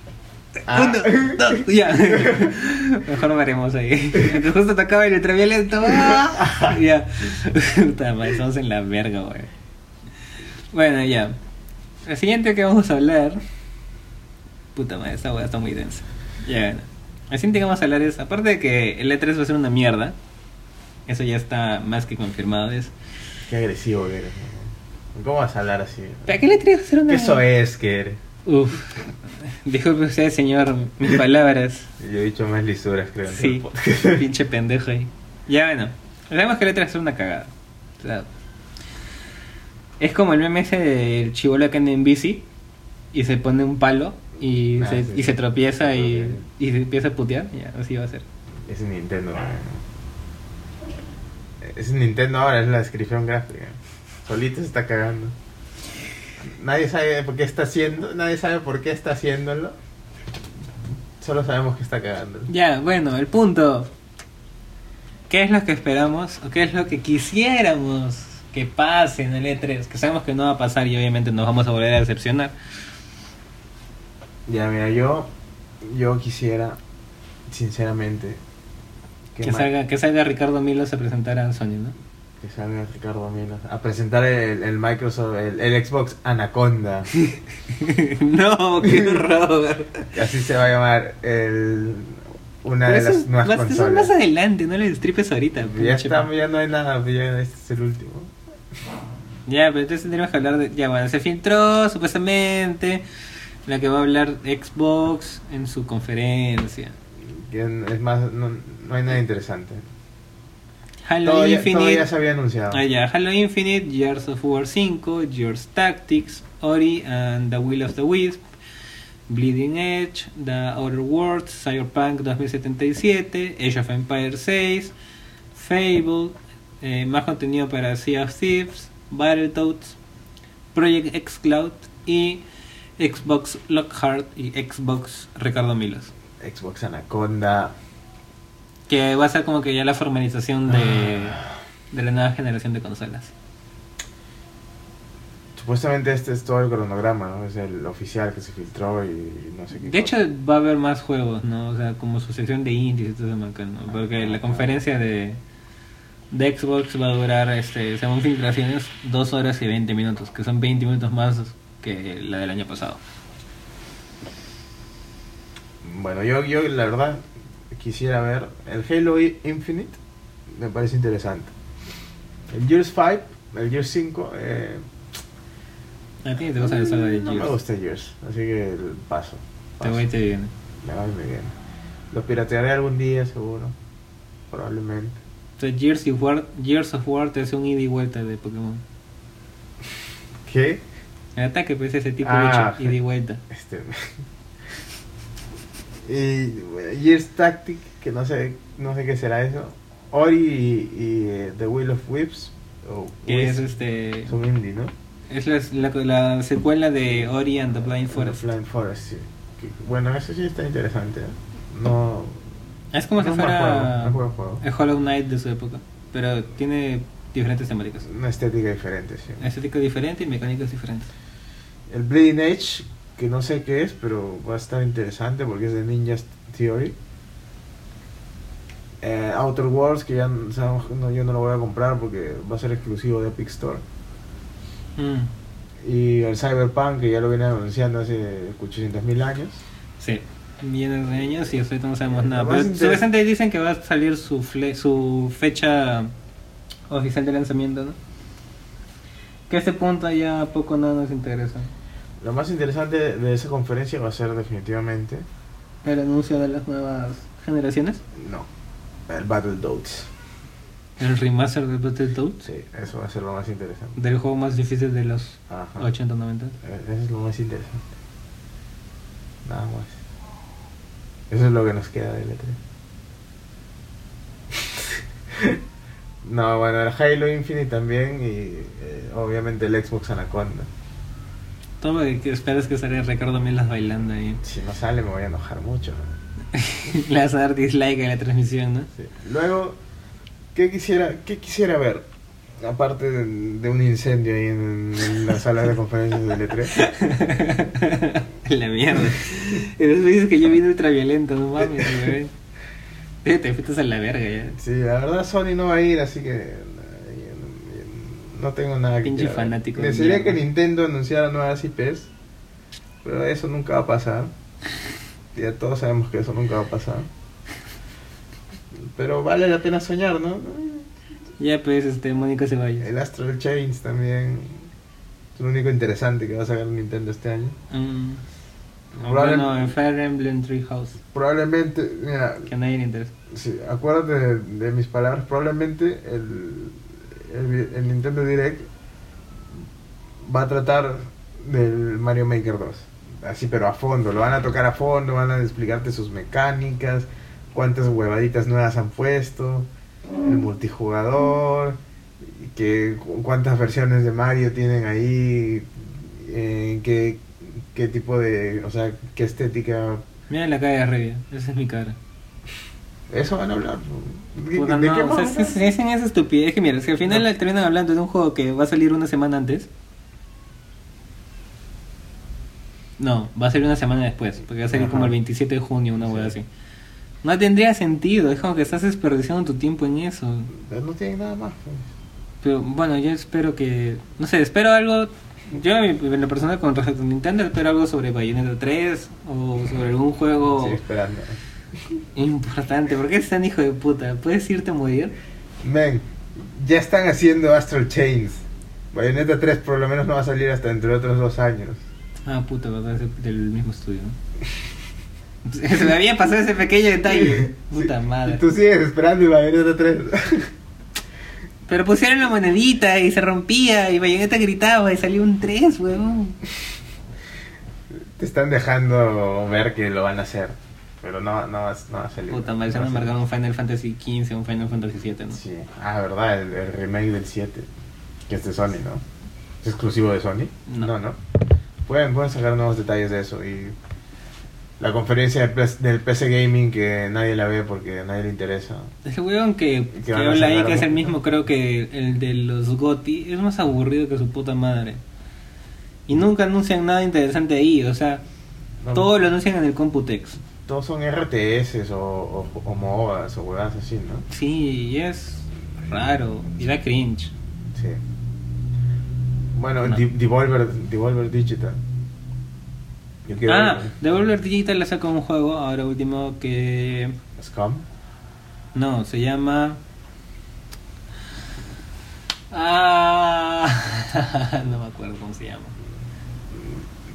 [SPEAKER 1] Ah.
[SPEAKER 2] Uno, dos, ya. Mejor paremos ahí. Que justo tocaba el ultraviolento. ¡Ah! Ya. Puta madre, estamos en la verga, güey. Bueno, ya. El siguiente que vamos a hablar. Puta madre, esta weá está muy densa. Ya, bueno. El siguiente que vamos a hablar es, aparte de que el E3 va a ser una mierda, eso ya está más que confirmado. Es,
[SPEAKER 1] Qué agresivo que eres. ¿no? ¿Cómo vas a hablar así?
[SPEAKER 2] ¿Para qué el E3 va a ser una
[SPEAKER 1] ¿Qué eso es que eres?
[SPEAKER 2] Uf. Disculpe usted, señor, mis palabras.
[SPEAKER 1] Yo he dicho más lisuras, creo.
[SPEAKER 2] Sí, pinche pendejo ahí. Ya bueno, sabemos que el E3 es una cagada. O sea, es como el meme ese del chivolo que anda en bici y se pone un palo y,
[SPEAKER 1] Ah,
[SPEAKER 2] se,
[SPEAKER 1] sí.
[SPEAKER 2] y se tropieza y, y se empieza a putear. Ya, así va a ser.
[SPEAKER 1] Es Nintendo. Es Nintendo ahora, es la descripción gráfica. Solito se está cagando. Nadie sabe por qué está haciendo, nadie sabe por qué está haciéndolo. Solo sabemos que está cagando.
[SPEAKER 2] Ya, bueno, el punto. ¿Qué es lo que esperamos o qué es lo que quisiéramos que pase en el E3? Que sabemos que no va a pasar y obviamente nos vamos a volver a decepcionar.
[SPEAKER 1] Ya, mira, yo, yo quisiera, sinceramente,
[SPEAKER 2] Que, salga, que salga Ricardo Milos a presentar a Sony, ¿no?
[SPEAKER 1] Que salga Ricardo Milos a presentar el, el Microsoft, el, el Xbox Anaconda.
[SPEAKER 2] no, qué horror.
[SPEAKER 1] que así se va a llamar el, una
[SPEAKER 2] Pero
[SPEAKER 1] de las
[SPEAKER 2] es
[SPEAKER 1] nuevas
[SPEAKER 2] más, eso es
[SPEAKER 1] consolas.
[SPEAKER 2] más adelante, no le destripes ahorita.
[SPEAKER 1] Ya está, ya no hay nada, ya este es el último.
[SPEAKER 2] Ya, pero entonces tendríamos que hablar de. Ya, bueno, se filtró supuestamente la que va a hablar Xbox en su conferencia.
[SPEAKER 1] Es más, no, no hay nada interesante.
[SPEAKER 2] Halo Infinite.
[SPEAKER 1] se había anunciado.
[SPEAKER 2] Ah, ya, Halo Infinite, Gears of War 5, Gears Tactics, Ori and the Will of the Wisp, Bleeding Edge, The Outer Worlds, Cyberpunk 2077, Age of Empires 6, Fable, eh, más contenido para Sea of Thieves, Battletoads, Project X Cloud y Xbox Lockhart y Xbox Ricardo Milos.
[SPEAKER 1] Xbox Anaconda.
[SPEAKER 2] Que va a ser como que ya la formalización de, de la nueva generación de consolas.
[SPEAKER 1] Supuestamente este es todo el cronograma, ¿no? Es el oficial que se filtró y no sé qué.
[SPEAKER 2] De hecho, va a haber más juegos, ¿no? O sea, como su sección de indies y todo eso, ¿no? Porque la conferencia de, de Xbox va a durar, este, según filtraciones, 2 horas y 20 minutos, que son 20 minutos más que la del año pasado.
[SPEAKER 1] Bueno, yo, yo la verdad quisiera ver el Halo Infinite, me parece interesante. El Gears 5, el Gears 5, eh,
[SPEAKER 2] A ti te gusta la saga de
[SPEAKER 1] no me
[SPEAKER 2] Gears.
[SPEAKER 1] gusta Gears, así que el paso.
[SPEAKER 2] Te
[SPEAKER 1] paso.
[SPEAKER 2] voy y te viene.
[SPEAKER 1] Me va y me viene. Lo piratearé algún día, seguro. Probablemente.
[SPEAKER 2] Sea, Gears, y War, Gears of War te hace un ida y vuelta de Pokémon.
[SPEAKER 1] ¿Qué?
[SPEAKER 2] El ataque pues ese tipo
[SPEAKER 1] Ah,
[SPEAKER 2] de ida y vuelta.
[SPEAKER 1] Este. Y bueno, Gears Tactic, que no sé, no sé qué será eso. Ori y, y, eh, The Will of Whips.
[SPEAKER 2] Que es este.
[SPEAKER 1] Son indie, ¿no?
[SPEAKER 2] Es la, la, la secuela de Ori and the Blind Forest.
[SPEAKER 1] Flying Forest, sí. Que- bueno, eso sí está interesante. ¿eh? No.
[SPEAKER 2] Es como si
[SPEAKER 1] no juego,
[SPEAKER 2] fuera
[SPEAKER 1] no es buen juego.
[SPEAKER 2] el Hollow Knight de su época, pero tiene diferentes temáticas.
[SPEAKER 1] Una estética diferente, sí.
[SPEAKER 2] Estética diferente y mecánicas diferentes.
[SPEAKER 1] El Bleeding Edge, que no sé qué es, pero va a estar interesante porque es de Ninja Theory. Eh, Outer Worlds, que ya que no, yo no lo voy a comprar porque va a ser exclusivo de Epic Store.
[SPEAKER 2] Mm,
[SPEAKER 1] Y el Cyberpunk, que ya lo vienen anunciando hace 800.000 años.
[SPEAKER 2] sí, millones de años y ahorita no sabemos nada.
[SPEAKER 1] Lo más
[SPEAKER 2] Pero
[SPEAKER 1] interes-
[SPEAKER 2] supuestamente dicen que va a salir su, fle- su fecha oficial de lanzamiento, ¿no? Que a este punto ya poco nada nos interesa.
[SPEAKER 1] Lo más interesante de esa conferencia va a ser definitivamente,
[SPEAKER 2] El anuncio de las nuevas generaciones.
[SPEAKER 1] no, el Battletoads.
[SPEAKER 2] El remaster de Battletoads.
[SPEAKER 1] Sí, eso va a ser lo más interesante.
[SPEAKER 2] Del juego más difícil de los
[SPEAKER 1] Ajá.
[SPEAKER 2] 80, 90.
[SPEAKER 1] Eh, Eso es lo más interesante. Nada más. Eso es lo que nos queda del E3. no, bueno, el Halo Infinite también y eh, obviamente el Xbox Anaconda.
[SPEAKER 2] Lo que esperas que salga Ricardo Milas bailando ahí.
[SPEAKER 1] Si no sale me voy a enojar mucho.
[SPEAKER 2] Le vas a dar dislike a la transmisión, ¿no?
[SPEAKER 1] Sí. Luego, ¿qué quisiera, ¿qué quisiera ver? Aparte de, de un incendio ahí en, en la sala de conferencias del E E3.
[SPEAKER 2] la mierda. Y después dices que yo vine ultraviolento, no mames, güey. Te fuiste a la verga ya.
[SPEAKER 1] Sí, la verdad Sony no va a ir, así que no tengo nada que
[SPEAKER 2] Pinche
[SPEAKER 1] ver.
[SPEAKER 2] fanático de
[SPEAKER 1] Desearía que. Nintendo anunciara nuevas IPs, pero eso nunca va a pasar. Ya todos sabemos que eso nunca va a pasar. Pero vale la pena soñar, ¿no?
[SPEAKER 2] Ya pues, este, Mónica Ceballos.
[SPEAKER 1] El Astral Chains también es lo único interesante que va a sacar Nintendo este año.
[SPEAKER 2] Mm. O
[SPEAKER 1] Probable-
[SPEAKER 2] Bueno, en Fire Emblem Tree House,
[SPEAKER 1] Probablemente, mira,
[SPEAKER 2] que a nadie le interesa.
[SPEAKER 1] Sí, acuérdate de, de mis palabras. Probablemente el, el, Nintendo Direct va a tratar del Mario Maker 2. Así, pero a fondo. Lo van a tocar a fondo, van a explicarte sus mecánicas, cuántas huevaditas nuevas han puesto, el multijugador, que, cu- cuántas versiones de Mario tienen ahí, eh, qué, qué tipo de, o sea, qué estética.
[SPEAKER 2] Mira la cara de Revia, esa es mi cara.
[SPEAKER 1] Eso van a hablar. ¿De,
[SPEAKER 2] Puta,
[SPEAKER 1] de
[SPEAKER 2] no,
[SPEAKER 1] qué
[SPEAKER 2] o sea,
[SPEAKER 1] más?
[SPEAKER 2] si, si dicen esa estupidez que mira, si al final
[SPEAKER 1] No.
[SPEAKER 2] terminan hablando de un juego que va a salir una semana antes. No, va a salir una semana después, porque va a salir
[SPEAKER 1] Ajá.
[SPEAKER 2] como el 27 de junio, una hueá
[SPEAKER 1] Sí.
[SPEAKER 2] así. No tendría sentido, es como que estás desperdiciando tu tiempo en eso.
[SPEAKER 1] No tienen nada más. pues.
[SPEAKER 2] Pero bueno, yo espero que. No sé, espero algo. Yo en la persona con respecto a Nintendo espero algo sobre Bayonetta 3 o sobre algún juego
[SPEAKER 1] Sigue esperando.
[SPEAKER 2] importante. ¿Por qué es tan hijo de puta? ¿Puedes irte a morir?
[SPEAKER 1] Men, ya están haciendo Astral Chains. Bayonetta 3 por lo menos no va a salir hasta entre otros dos años.
[SPEAKER 2] Ah, puta, verdad, es del mismo estudio. Se me había pasado ese pequeño detalle. Puta
[SPEAKER 1] Sí,
[SPEAKER 2] madre.
[SPEAKER 1] Y tú sigues esperando el Bayonetta 3.
[SPEAKER 2] Pero pusieron la monedita y se rompía y Bayonetta gritaba y salió un 3, weón.
[SPEAKER 1] Te están dejando ver que lo van a hacer. Pero no, no, no va a salir.
[SPEAKER 2] Puta madre, se han marcado un Final Fantasy XV, un Final Fantasy 7, ¿no?
[SPEAKER 1] Sí. Ah, verdad, el, el remake del 7. Que es de Sony, ¿no? ¿Es exclusivo de Sony?
[SPEAKER 2] No.
[SPEAKER 1] no. ¿no? Pueden, pueden sacar nuevos detalles de eso y la conferencia del PC Gaming que nadie la ve porque a nadie le interesa.
[SPEAKER 2] Ese weón que,
[SPEAKER 1] Que
[SPEAKER 2] que habla ahí, que es el mismo, creo que el de los GOTI, es más aburrido que su puta madre. Y nunca anuncian nada interesante ahí, o sea,
[SPEAKER 1] No,
[SPEAKER 2] todo lo anuncian en el Computex.
[SPEAKER 1] Todos son RTS o, o, o MOBAs o así, ¿no?
[SPEAKER 2] Sí, y es raro, y da cringe.
[SPEAKER 1] Sí. Bueno,
[SPEAKER 2] No.
[SPEAKER 1] Devolver, Devolver Digital. Yo quiero
[SPEAKER 2] Ah,
[SPEAKER 1] ver-
[SPEAKER 2] Devolver Digital le sacó un juego ahora último que...
[SPEAKER 1] Scum.
[SPEAKER 2] No, se llama... Ah, no me acuerdo cómo se llama.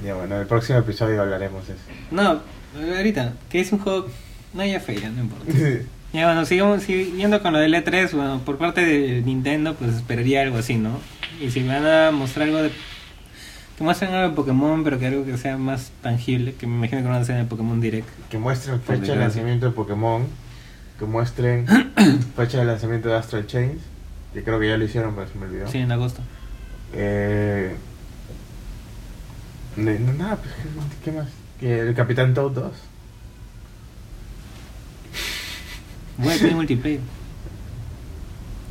[SPEAKER 1] Ya bueno, en el próximo episodio hablaremos de eso.
[SPEAKER 2] No, ahorita, que es un juego... No, ya fue, ya no importa. Ya bueno, sigamos siguiendo con lo del E3, bueno, por parte de Nintendo, pues esperaría algo así, ¿no? Y si van a mostrar algo de... Que muestren algo de Pokémon, pero que algo que sea más tangible, que me imagino que van a hacer en el Pokémon Direct.
[SPEAKER 1] que muestren fecha de lanzamiento de Pokémon. Que muestren fecha de lanzamiento de Astral Chains. Que creo que ya lo hicieron, pero se me olvidó.
[SPEAKER 2] Sí, en agosto.
[SPEAKER 1] Eh, no, nada, pues, ¿qué, qué más? El Capitán Toad 2.
[SPEAKER 2] Voy a tener multiplayer.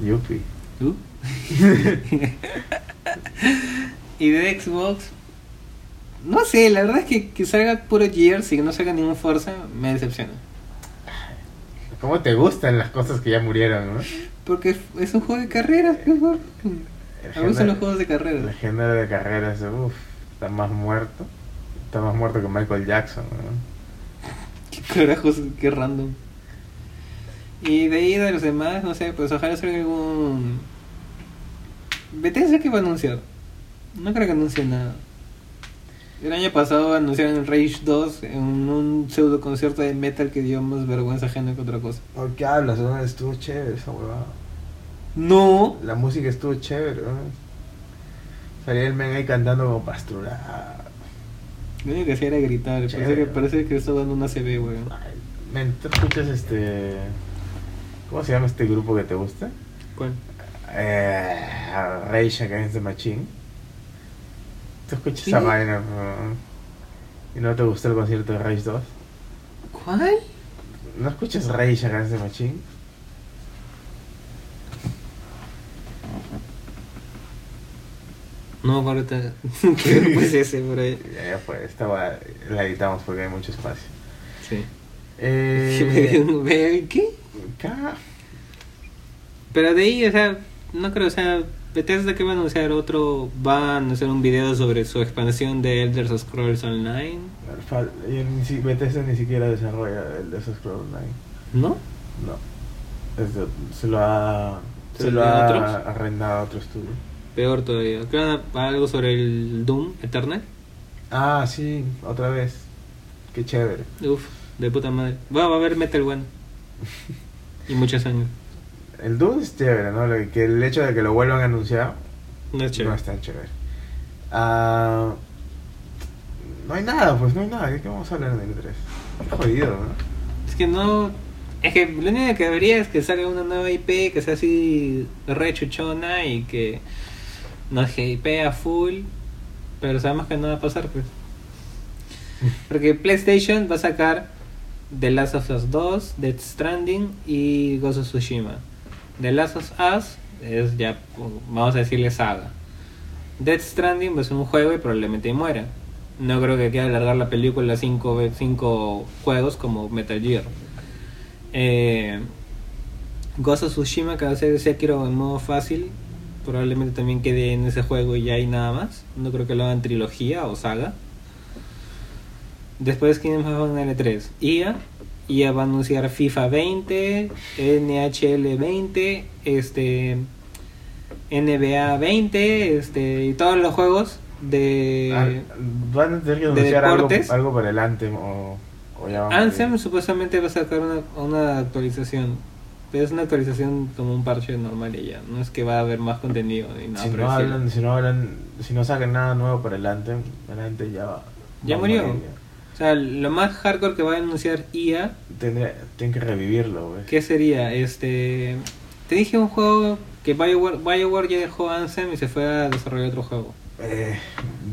[SPEAKER 1] Yupi.
[SPEAKER 2] ¿Tú? y de Xbox... No sé, la verdad es que, que salga puro Gears y que no salga ningún Forza me decepciona.
[SPEAKER 1] ¿Cómo te gustan las cosas que ya murieron, no?
[SPEAKER 2] Porque es un juego de carreras, pues, por-
[SPEAKER 1] El
[SPEAKER 2] Me gustan los juegos de carreras.
[SPEAKER 1] género de carreras, uff, está más muerto. Está más muerto que Michael Jackson, ¿no?
[SPEAKER 2] Qué carajos, qué random. Y de ahí de los demás, no sé, pues ojalá salga algún. Bethesda que va a anunciar. No creo que anuncie nada. El año pasado anunciaron el Rage 2 en un pseudo concierto de metal que dio más vergüenza ajena que otra cosa.
[SPEAKER 1] ¿Por qué hablas? no? Estuvo chévere esa huevada.
[SPEAKER 2] No.
[SPEAKER 1] La música estuvo chévere, ¿no? Salía el men ahí cantando como pastura.
[SPEAKER 2] Lo único que hacía era gritar. Parece que, parece que está dando una CB,
[SPEAKER 1] Men, ¿tú escuchas este. ¿Cómo se llama este grupo que te gusta?
[SPEAKER 2] ¿Cuál?
[SPEAKER 1] Eh, Rage Against the Machine. ¿Tú escuchas
[SPEAKER 2] Sí.
[SPEAKER 1] vaina? bro? ¿Y no te gustó el concierto de Rage 2?
[SPEAKER 2] ¿Cuál?
[SPEAKER 1] ¿No escuchas Rage Against the Machine?
[SPEAKER 2] No me acuerdo ahorita qué grupo es ese, por ahí.
[SPEAKER 1] Ya, ya fue, esta la editamos porque hay mucho espacio.
[SPEAKER 2] Sí.
[SPEAKER 1] Eh,
[SPEAKER 2] ¿Qué? Pero de ahí, o sea, no creo, o sea, Bethesda que va a anunciar otro, va a anunciar un video sobre su expansión de Elder Scrolls Online,
[SPEAKER 1] Bethesda ni siquiera desarrolla el de esos Scrolls Online.
[SPEAKER 2] ¿no?
[SPEAKER 1] No. Se lo ha,
[SPEAKER 2] ¿Se lo
[SPEAKER 1] ha
[SPEAKER 2] otros?
[SPEAKER 1] arrendado a otro estudio.
[SPEAKER 2] Peor todavía. Que algo sobre el Doom Eternal.
[SPEAKER 1] Ah, sí, otra vez. Qué chévere.
[SPEAKER 2] Uf, de puta madre. Va, va a haber Metal One. Y muchos años.
[SPEAKER 1] El Doom es chévere, ¿no? Lo que el hecho de que lo vuelvan a anunciar
[SPEAKER 2] No es chévere.
[SPEAKER 1] no es tan chévere. Ah, no hay nada, pues no hay nada. ¿De qué vamos a hablar en el 3? Qué jodido, ¿no?
[SPEAKER 2] Es que no. Es que lo único que debería es que salga una nueva IP que sea así re chuchona y que nos hypea full. Pero sabemos que no va a pasar, pues. Porque PlayStation va a sacar The Last of Us 2, Death Stranding y Ghost of Tsushima. The Last of Us es ya, vamos a decirle saga. Death Stranding ser un juego y probablemente muera. No creo que quiera alargar la película a 5 cinco juegos como Metal Gear. Eh, Ghost of Tsushima que va a ser Sekiro en modo fácil. Probablemente también quede en ese juego y ya hay nada más. No creo que lo hagan trilogía o saga. Después, ¿quiénes más van a L3? IA. IA va a anunciar FIFA 20, NHL 20, este, NBA 20, este, y todos los juegos de...
[SPEAKER 1] Ah, Van a tener que anunciar algo, algo para el Anthem o, o ya a-
[SPEAKER 2] Anthem supuestamente va a sacar una, una actualización. Pero es una actualización como un parche normal y ya. No es que va a haber más contenido ni nada
[SPEAKER 1] si, no hablan, si no hablan, si no sacan nada nuevo para el Anthem, el Anthem ya va.
[SPEAKER 2] Ya
[SPEAKER 1] va
[SPEAKER 2] murió.
[SPEAKER 1] morir
[SPEAKER 2] O sea, lo más hardcore que va a anunciar IA,
[SPEAKER 1] ya. Tendría- tienen que revivirlo, güey.
[SPEAKER 2] ¿qué sería? Este... Te dije un juego que BioWare, BioWare ya dejó Anthem y se fue a desarrollar otro juego.
[SPEAKER 1] Eh,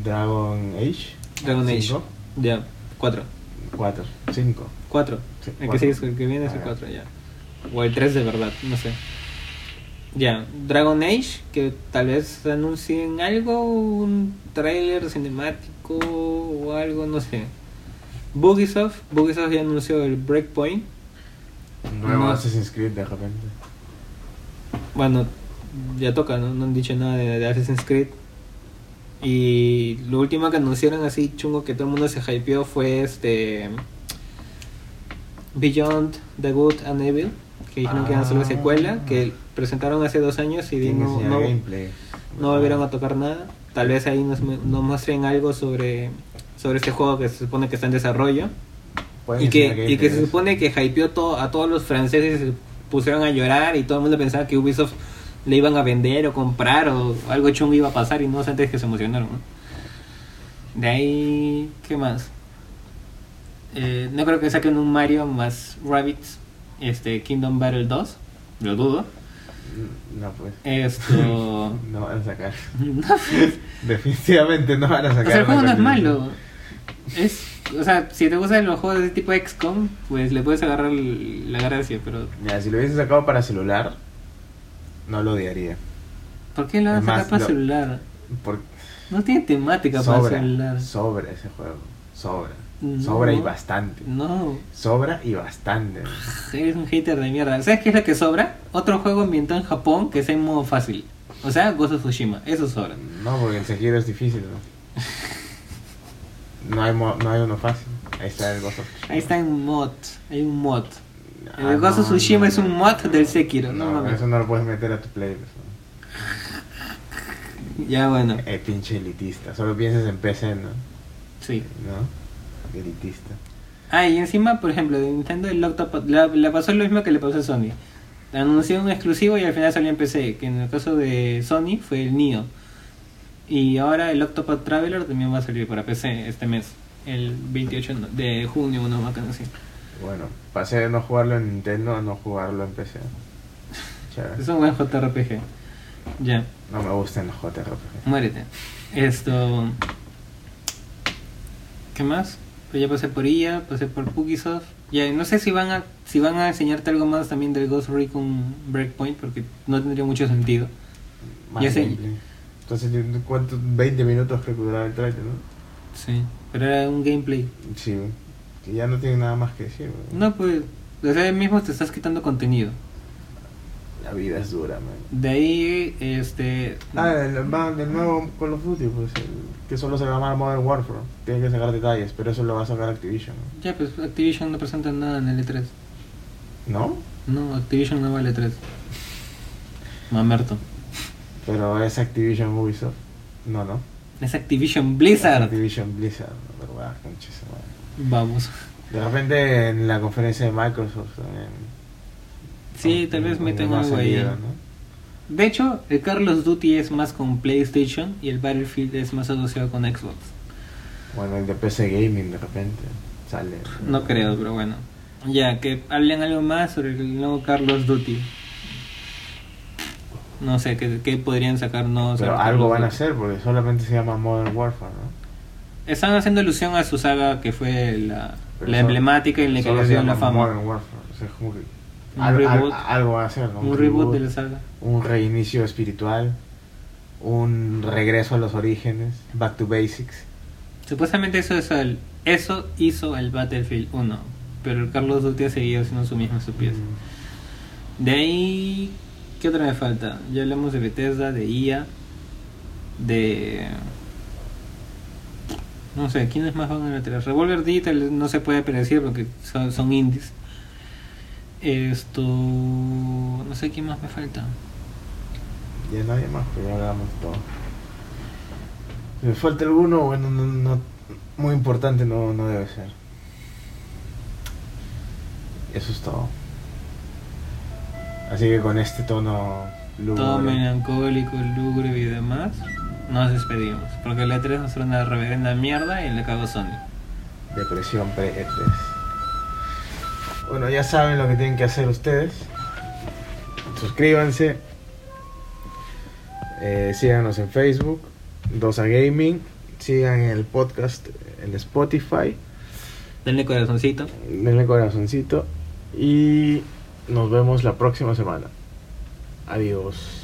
[SPEAKER 1] Dragon Age.
[SPEAKER 2] Dragon Age.
[SPEAKER 1] Cinco.
[SPEAKER 2] Ya, 4.
[SPEAKER 1] 4, 5.
[SPEAKER 2] 4.
[SPEAKER 1] Sí,
[SPEAKER 2] el que sigue, el que viene es el
[SPEAKER 1] Ah,
[SPEAKER 2] 4 ya. O el 3 de verdad, no sé. Ya, Dragon Age, que tal vez anuncien algo, un trailer cinemático o algo, no sé. Bugisoft, Bugisoft ya anunció el Breakpoint.
[SPEAKER 1] Nuevo
[SPEAKER 2] No.
[SPEAKER 1] Assassin's Creed de repente.
[SPEAKER 2] Bueno, ya toca, ¿no? No han dicho nada de, de Assassin's Creed. Y lo último que anunciaron así chungo que todo el mundo se hypeó fue este Beyond the Good and Evil, que dijeron que iban a hacer la
[SPEAKER 1] Ah.
[SPEAKER 2] secuela, que presentaron hace dos años y no, no, no volvieron a tocar nada. Tal vez ahí nos, nos muestren algo sobre, sobre este juego que se supone que está en desarrollo. Y que, y que se supone que hypeó todo, a todos los franceses y se pusieron a llorar y todo el mundo pensaba que Ubisoft le iban a vender o comprar o algo chungo iba a pasar y no sé antes que se emocionaron. ¿no? De ahí, ¿qué más? Eh, no creo que saquen un Mario más Rabbids, este Kingdom Battle 2, lo dudo.
[SPEAKER 1] No, pues.
[SPEAKER 2] Esto.
[SPEAKER 1] No van a sacar.
[SPEAKER 2] pues.
[SPEAKER 1] Definitivamente no van a
[SPEAKER 2] O
[SPEAKER 1] sacar.
[SPEAKER 2] sea, el juego no es malo. Es, o sea, si te gustan los juegos de tipo XCOM, pues le puedes agarrar la gracia, pero
[SPEAKER 1] Mira, si lo hubiesen sacado para celular, no lo odiaría.
[SPEAKER 2] ¿por qué lo van a sacar para
[SPEAKER 1] lo-
[SPEAKER 2] celular?
[SPEAKER 1] Por...
[SPEAKER 2] No tiene temática para celular.
[SPEAKER 1] sobra ese juego. Sobra.
[SPEAKER 2] No.
[SPEAKER 1] Sobra y bastante.
[SPEAKER 2] No,
[SPEAKER 1] Sobra y bastante.
[SPEAKER 2] eres un hater de mierda. ¿Sabes qué es lo que sobra? Otro juego ambientado en Japón que sea en modo fácil. O sea, Ghost of Tsushima. Eso sobra.
[SPEAKER 1] No, porque el Sekiro es difícil, ¿no? No hay, no hay uno fácil. Ahí está el Ghost of Tsushima.
[SPEAKER 2] Ahí está en mod. Hay un mod. El
[SPEAKER 1] Ah,
[SPEAKER 2] Ghost of
[SPEAKER 1] no,
[SPEAKER 2] Tsushima
[SPEAKER 1] no,
[SPEAKER 2] es un mod del Sekiro. No,
[SPEAKER 1] No,
[SPEAKER 2] mames.
[SPEAKER 1] eso no lo puedes meter a tu playlist.
[SPEAKER 2] Ya bueno.
[SPEAKER 1] Eh, pinche elitista. Solo piensas en PC, ¿no?
[SPEAKER 2] Sí.
[SPEAKER 1] ¿No? Elitista.
[SPEAKER 2] Ah, y encima, por ejemplo, de Nintendo el Octopath le, le pasó lo mismo que le pasó a Sony. Anunció un exclusivo y al final salió en PC, que en el caso de Sony fue el Nio. Y ahora el Octopath Traveler también va a salir para PC este mes, el 28 de junio, una máquina así.
[SPEAKER 1] Bueno, pasé de no jugarlo en Nintendo a no jugarlo en PC. Chévere.
[SPEAKER 2] Es un buen JRPG. Ya,
[SPEAKER 1] No me gustan los JRPG.
[SPEAKER 2] muérete. Esto... ¿Qué más? Pues ya pasé por IA, pasé por Pugisoft. Ya, no sé si van a si van a enseñarte algo más también del Ghost Recon Breakpoint, porque no tendría mucho sentido.
[SPEAKER 1] Más
[SPEAKER 2] Ya sé.
[SPEAKER 1] Entonces, ¿cuántos? 20 minutos creo que duraba el trailer, ¿no?
[SPEAKER 2] Sí, pero era un gameplay.
[SPEAKER 1] Sí, que ya no tiene nada más que decir. ¿no?
[SPEAKER 2] No, pues, o sea, mismo te estás quitando contenido.
[SPEAKER 1] La vida es dura, man.
[SPEAKER 2] De ahí, este...
[SPEAKER 1] Ah, el, va- del nuevo Call of Duty, pues, el- que solo se va a llamar Modern Warfare. Tiene que sacar detalles, pero eso lo va a sacar Activision,
[SPEAKER 2] Ya, pues Activision no presenta nada en el E3.
[SPEAKER 1] ¿no? ¿No?
[SPEAKER 2] No, Activision no vale 3. Mamerto.
[SPEAKER 1] Pero es Activision Ubisoft. No, no.
[SPEAKER 2] Es Activision Blizzard.
[SPEAKER 1] Activision Blizzard, madre.
[SPEAKER 2] Vamos.
[SPEAKER 1] De repente en la conferencia de Microsoft también.
[SPEAKER 2] Sí, tal vez meten algo ahí.
[SPEAKER 1] ¿no?
[SPEAKER 2] De hecho, el Carlos Duty es más con PlayStation y el Battlefield es más asociado con Xbox.
[SPEAKER 1] Bueno, el de PC Gaming de repente sale.
[SPEAKER 2] No creo, pero bueno. Ya, que hablen algo más sobre el nuevo Carlos Duty. No sé, ¿qué, qué podrían sacar no
[SPEAKER 1] Pero algo van a hacer porque solamente se llama Modern Warfare, ¿no?
[SPEAKER 2] Están haciendo alusión a su saga que fue la, la emblemática y la que
[SPEAKER 1] se
[SPEAKER 2] dio la fama.
[SPEAKER 1] Modern Warfare. O sea, es como que
[SPEAKER 2] Un
[SPEAKER 1] al- al-
[SPEAKER 2] reboot.
[SPEAKER 1] algo va a ¿no?
[SPEAKER 2] Un reboot de la saga.
[SPEAKER 1] un reinicio espiritual, un regreso a los orígenes, back to basics.
[SPEAKER 2] Supuestamente eso, es el, eso hizo el Battlefield 1, pero el Carlos Duty ha seguido haciendo su misma estupidez.
[SPEAKER 1] Mm.
[SPEAKER 2] De ahí, ¿qué otra me falta? Ya hablamos de Bethesda, de IA, de... No sé, ¿quiénes más van a meter? Revolver Digital no se puede predecir porque son, son indies. Esto... No sé quién más me falta.
[SPEAKER 1] Ya nadie más, pero ya hablamos todo. Si me falta alguno, bueno, no, no- muy importante no, no debe ser. Eso es todo. Así que con este tono lúgubre,
[SPEAKER 2] Todo melancólico, lúgubre y demás, nos despedimos. Porque la E3 nos era una reverenda mierda y le cagó Sony.
[SPEAKER 1] depresión pre-E3. Bueno, ya saben lo que tienen que hacer ustedes. Suscríbanse. Eh, síganos en Facebook. Dosa Gaming. Sigan el podcast en Spotify.
[SPEAKER 2] Denle corazoncito.
[SPEAKER 1] Denle corazoncito. Y nos vemos la próxima semana. Adiós.